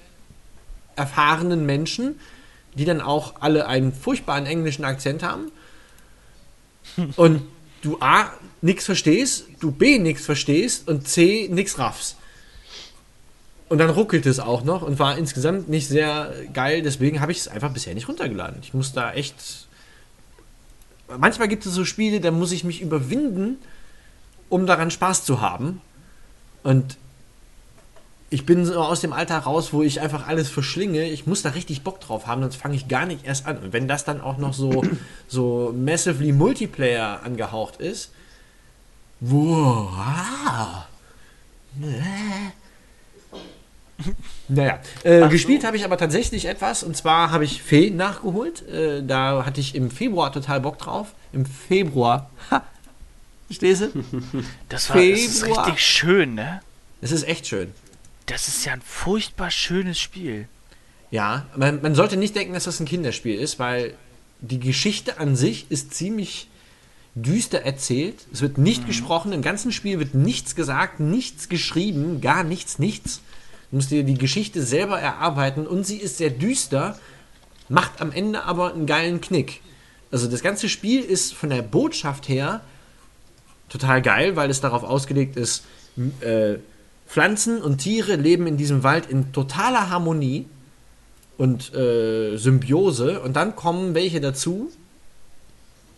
erfahrenen Menschen, die dann auch alle einen furchtbaren englischen Akzent haben. Und du A, nichts verstehst, du B, nichts verstehst und C, nichts raffst. Und dann ruckelt es auch noch und war insgesamt nicht sehr geil, deswegen habe ich es einfach bisher nicht runtergeladen. Ich muss da echt. Manchmal gibt es so Spiele, da muss ich mich überwinden, um daran Spaß zu haben. Und ich bin so aus dem Alter raus, wo ich einfach alles verschlinge. Ich muss da richtig Bock drauf haben, sonst fange ich gar nicht erst an. Und wenn das dann auch noch so, so massively Multiplayer angehaucht ist, wow. Naja, äh, gespielt habe ich aber tatsächlich etwas und zwar habe ich Fee nachgeholt. Äh, da hatte ich im Februar total Bock drauf. Im Februar. Ha! Verstehst du? Das war das ist richtig schön, ne? Es ist echt schön. Das ist ja ein furchtbar schönes Spiel. Ja, man, man sollte nicht denken, dass das ein Kinderspiel ist, weil die Geschichte an sich ist ziemlich düster erzählt. Es wird nicht mhm. gesprochen, im ganzen Spiel wird nichts gesagt, nichts geschrieben, gar nichts, nichts. Du musst dir die Geschichte selber erarbeiten und sie ist sehr düster, macht am Ende aber einen geilen Knick. Also das ganze Spiel ist von der Botschaft her total geil, weil es darauf ausgelegt ist, äh, Pflanzen und Tiere leben in diesem Wald in totaler Harmonie und äh, Symbiose. Und dann kommen welche dazu,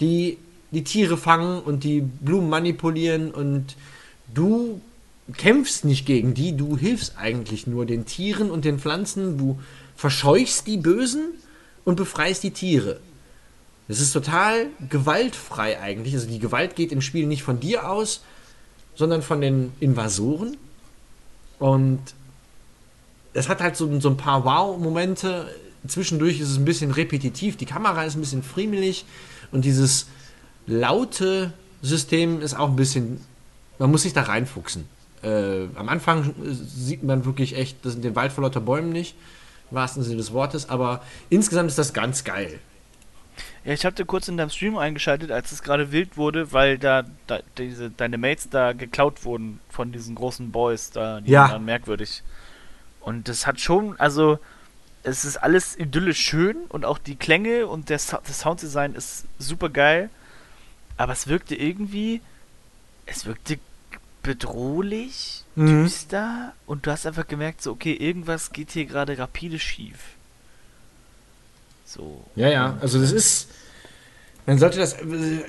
die die Tiere fangen und die Blumen manipulieren und du kämpfst nicht gegen die, du hilfst eigentlich nur den Tieren und den Pflanzen, du verscheuchst die Bösen und befreist die Tiere. Das ist total gewaltfrei eigentlich. Also die Gewalt geht im Spiel nicht von dir aus, sondern von den Invasoren. Und es hat halt so, so ein paar Wow-Momente. Zwischendurch ist es ein bisschen repetitiv. Die Kamera ist ein bisschen friemelig. Und dieses laute System ist auch ein bisschen. Man muss sich da reinfuchsen. Äh, am Anfang sieht man wirklich echt das, den Wald vor lauter Bäumen nicht. Im wahrsten Sinne des Wortes. Aber insgesamt ist das ganz geil. Ja, ich hatte kurz in deinem Stream eingeschaltet, als es gerade wild wurde, weil da, da, diese deine Mates da geklaut wurden von diesen großen Boys da, die ja. waren merkwürdig. Und das hat schon, also es ist alles idyllisch schön und auch die Klänge und der das Sounddesign ist super geil, aber es wirkte irgendwie, es wirkte bedrohlich, mhm. düster und du hast einfach gemerkt, so okay, irgendwas geht hier gerade rapide schief. So. Ja, ja, also das ist. Man sollte das.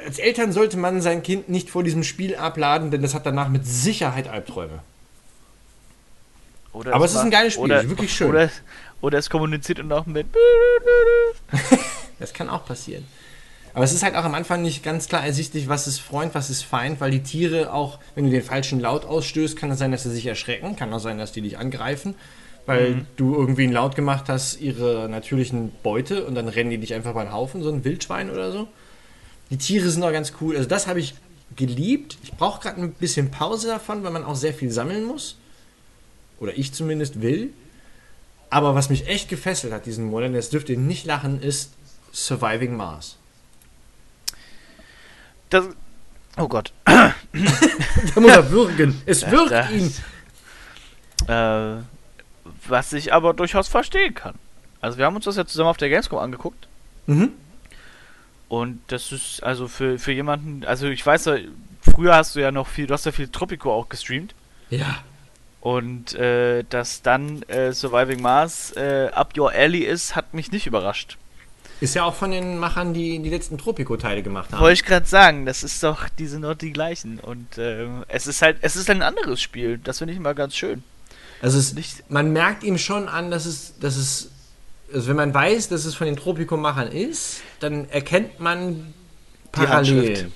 Als Eltern sollte man sein Kind nicht vor diesem Spiel abladen, denn das hat danach mit Sicherheit Albträume. Oder Aber es, ist ein geiles Spiel, oder, wirklich schön. Oder, oder es kommuniziert und auch mit. das kann auch passieren. Aber es ist halt auch am Anfang nicht ganz klar ersichtlich, was ist Freund, was ist Feind, weil die Tiere auch, wenn du den falschen Laut ausstößt, kann es sein, dass sie sich erschrecken, kann auch sein, dass die dich angreifen weil mhm. du irgendwie einen Laut gemacht hast, ihre natürlichen Beute und dann rennen die dich einfach mal einen Haufen, so ein Wildschwein oder so. Die Tiere sind auch ganz cool. Also das habe ich geliebt. Ich brauche gerade ein bisschen Pause davon, weil man auch sehr viel sammeln muss. Oder ich zumindest will. Aber was mich echt gefesselt hat diesen Monat, das dürft ihr nicht lachen, ist Surviving Mars. Das, oh Gott. da muss er würgen. Es wirkt ihn. Äh, was ich aber durchaus verstehen kann. Also wir haben uns das ja zusammen auf der Gamescom angeguckt. Mhm. Und das ist also für, für jemanden, also ich weiß ja, früher hast du ja noch viel, du hast ja viel Tropico auch gestreamt. Ja. Und äh, dass dann äh, Surviving Mars äh, up your alley ist, hat mich nicht überrascht. Ist ja auch von den Machern, die die letzten Tropico-Teile gemacht haben. Wollte ich gerade sagen, das ist doch, die sind doch die gleichen. Und äh, es ist halt, es ist ein anderes Spiel. Das finde ich mal ganz schön. Also es, man merkt ihm schon an, dass es, dass es, also wenn man weiß, dass es von den Tropico-Machern ist, dann erkennt man Parallelen.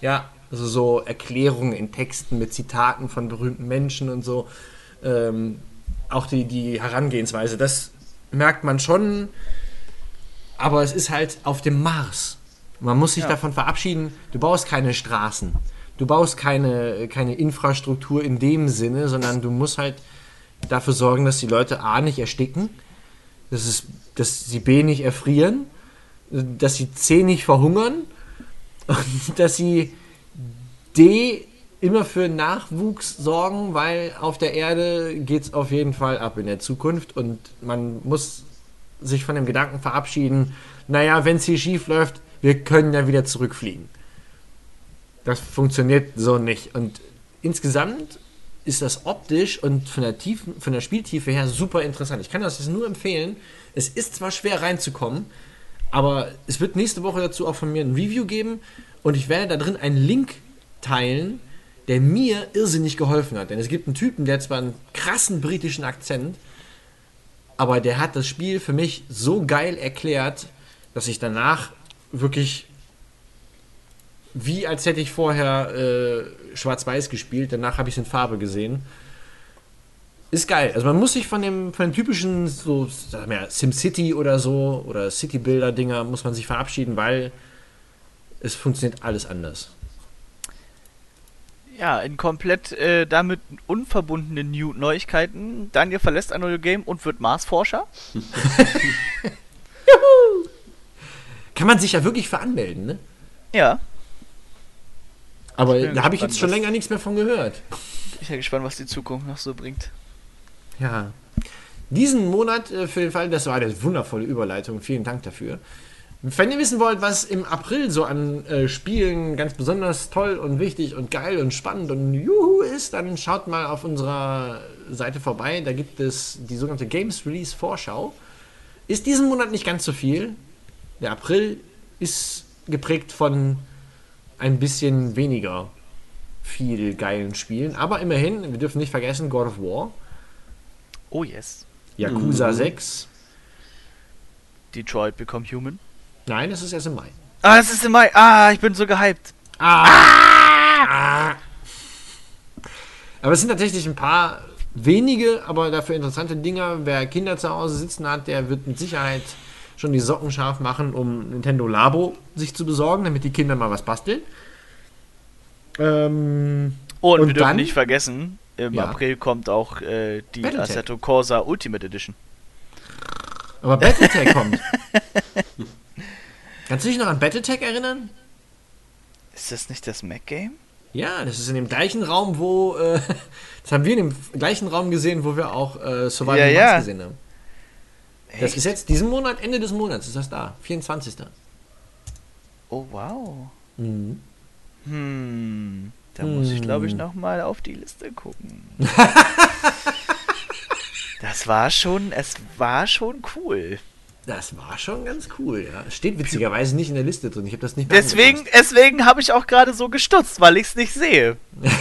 Ja, also so Erklärungen in Texten mit Zitaten von berühmten Menschen und so. Ähm, auch die, die Herangehensweise, das merkt man schon. Aber es ist halt auf dem Mars. Man muss sich Ja. davon verabschieden, du baust keine Straßen. Du baust keine, keine Infrastruktur in dem Sinne, sondern du musst halt dafür sorgen, dass die Leute A nicht ersticken, dass, es, dass sie B nicht erfrieren, dass sie C nicht verhungern und dass sie D immer für Nachwuchs sorgen, weil auf der Erde geht es auf jeden Fall ab in der Zukunft und man muss sich von dem Gedanken verabschieden, naja, wenn es hier schief läuft, wir können ja wieder zurückfliegen. Das funktioniert so nicht. Und insgesamt ist das optisch und von der, Tiefen, von der Spieltiefe her super interessant. Ich kann das jetzt nur empfehlen. Es ist zwar schwer reinzukommen, aber es wird nächste Woche dazu auch von mir ein Review geben und ich werde da drin einen Link teilen, der mir irrsinnig geholfen hat. Denn es gibt einen Typen, der hat zwar einen krassen britischen Akzent, aber der hat das Spiel für mich so geil erklärt, dass ich danach wirklich wie als hätte ich vorher äh, schwarz-weiß gespielt, danach habe ich es in Farbe gesehen. Ist geil. Also man muss sich von dem, von dem typischen so, SimCity oder so oder City-Builder-Dinger muss man sich verabschieden, weil es funktioniert alles anders. Ja, in komplett äh, damit unverbundenen New Neuigkeiten. Daniel verlässt ein neues Game und wird Marsforscher. Kann man sich ja wirklich veranmelden, ne? Ja. Aber da habe ich gespannt, jetzt schon länger nichts mehr von gehört. Ich bin gespannt, was die Zukunft noch so bringt. Ja. Diesen Monat äh, für den Fall, das war eine wundervolle Überleitung. Vielen Dank dafür. Wenn ihr wissen wollt, was im April so an äh, Spielen ganz besonders toll und wichtig und geil und spannend und juhu ist, dann schaut mal auf unserer Seite vorbei. Da gibt es die sogenannte Games Release Vorschau. Ist diesen Monat nicht ganz so viel. Der April ist geprägt von ein bisschen weniger viel geilen Spielen. Aber immerhin, wir dürfen nicht vergessen, God of War. Oh yes. Yakuza 6. Detroit Become Human. Nein, das ist erst im Mai. Ah, es ist im Mai. Ah, ich bin so gehypt. Ah! Aber es sind tatsächlich ein paar wenige, aber dafür interessante Dinger. Wer Kinder zu Hause sitzen hat, der wird mit Sicherheit schon die Socken scharf machen, um Nintendo Labo sich zu besorgen, damit die Kinder mal was basteln. Ähm, Und, Und wir dürfen dann- nicht vergessen, im Ja. April kommt auch äh, die Battletech. Assetto Corsa Ultimate Edition. aber Battletech kommt. Kannst du dich noch an Battletech erinnern? Ist das nicht das Mac-Game? Ja, das ist in dem gleichen Raum, wo. Äh, das haben wir in dem gleichen Raum gesehen, wo wir auch äh, Survival Ja, ja. gesehen haben. Das ist jetzt diesen Monat, Ende des Monats ist das da. 24. Oh, wow. Mhm. Hm. Da muss ich, glaube ich, Hm. nochmal auf die Liste gucken. das war schon, es war schon cool. Das war schon ganz cool, ja. Steht witzigerweise nicht in der Liste drin. Ich habe das nicht Deswegen, angepasst. deswegen habe ich auch gerade so gestutzt, weil ich es nicht sehe.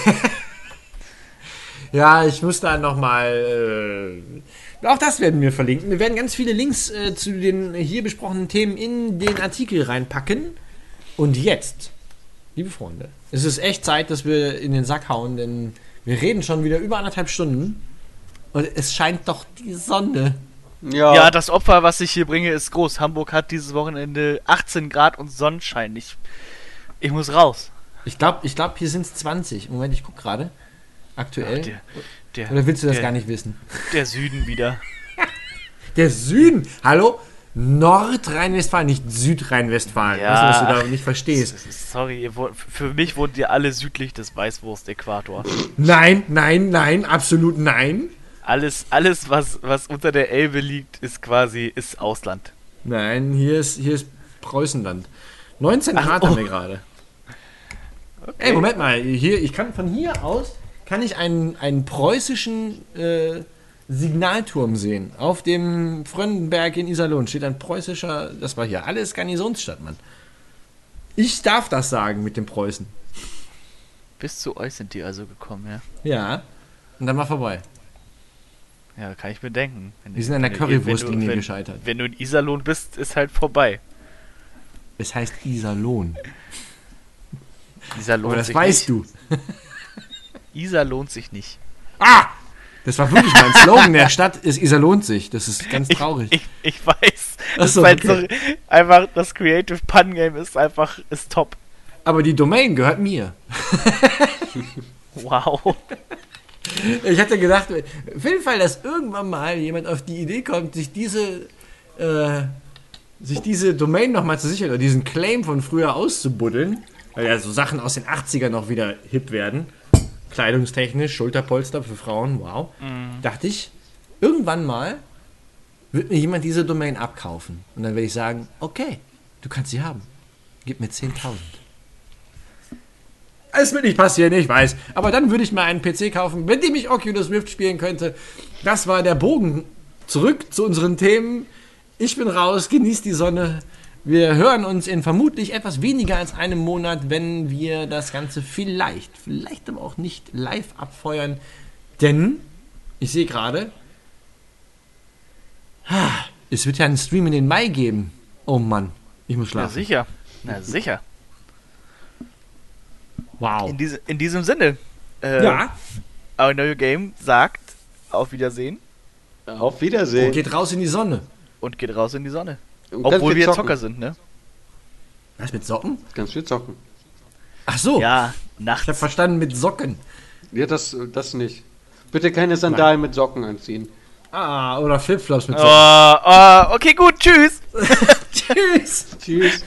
Ja, ich muss da nochmal. Äh, auch das werden wir verlinken. Wir werden ganz viele Links äh, zu den hier besprochenen Themen in den Artikel reinpacken. Und jetzt, liebe Freunde, es ist echt Zeit, dass wir in den Sack hauen, denn wir reden schon wieder über anderthalb Stunden. Und es scheint doch die Sonne. Ja, Ja, das Opfer, was ich hier bringe, ist groß. Hamburg hat dieses Wochenende 18 Grad und Sonnenschein. Ich, ich muss raus. Ich glaube, ich glaub, hier sind es 20. Moment, ich gucke gerade. Aktuell. Der, der, Oder willst du das der, gar nicht wissen? Der Süden wieder. Der Süden. Hallo? Nordrhein-Westfalen, nicht Südrhein-Westfalen. Ja. Weißt du, was du da nicht verstehst? Sorry, für mich wohnt ihr alle südlich des Weißwurst-Äquator. Nein, nein, nein, absolut nein. Alles, alles was, was unter der Elbe liegt, ist quasi ist Ausland. Nein, hier ist, hier ist Preußenland. 19 Ach, Grad oh. haben wir gerade. Ey, Moment mal, hier, ich kann von hier aus, kann ich einen, einen preußischen äh, Signalturm sehen. Auf dem Fröndenberg in Iserlohn steht ein preußischer, das war hier alles Garnisonsstadt, Mann. Ich darf das sagen mit dem Preußen. Bis zu euch sind die also gekommen, ja. Ja. Und dann war vorbei. Ja, kann ich mir denken. Wenn Wir sind an der Currywurstlinie gescheitert. Wenn du in Iserlohn bist, ist halt vorbei. Es heißt Iserlohn. Isar lohnt Aber das weißt nicht. du. Isar lohnt sich nicht. Ah! Das war wirklich mein Slogan der Stadt, ist Isar lohnt sich. Das ist ganz traurig. Ich, ich weiß. Ach Das so, ist okay. so, einfach das Creative Pun Game ist einfach ist top. Aber die Domain gehört mir. Wow. Ich hatte gedacht, für den Fall, dass irgendwann mal jemand auf die Idee kommt, sich diese, äh, sich diese Domain nochmal zu sichern oder diesen Claim von früher auszubuddeln, weil ja so Sachen aus den 80ern noch wieder hip werden, kleidungstechnisch, Schulterpolster für Frauen, wow, dachte ich, irgendwann mal wird mir jemand diese Domain abkaufen. Und dann werde ich sagen, okay, du kannst sie haben. Gib mir 10.000. Es wird nicht passieren, ich weiß. Aber dann würde ich mal einen PC kaufen, mit dem ich Oculus Rift spielen könnte. Das war der Bogen. Zurück zu unseren Themen. Ich bin raus, genießt die Sonne. Wir hören uns in vermutlich etwas weniger als einem Monat, wenn wir das Ganze vielleicht, vielleicht aber auch nicht live abfeuern. Denn, ich sehe gerade, es wird ja einen Stream in den Mai geben. Oh Mann, ich muss Na schlafen. sicher. Na sicher. wow. In, diese, in diesem Sinne. Äh, Ja, Our Your Game sagt auf Wiedersehen Auf Wiedersehen. und geht raus in die Sonne. und geht raus in die Sonne. Und Obwohl wir zocken. Zocker sind, ne? Was mit Socken? Ganz viel zocken. Ach so, Ja, ich nachts. habe verstanden mit Socken. Ja, das, das nicht. Bitte keine Sandalen mit Socken anziehen. Ah, oder Flipflops mit Oh, Socken. oh, okay, gut, tschüss. Tschüss. Tschüss.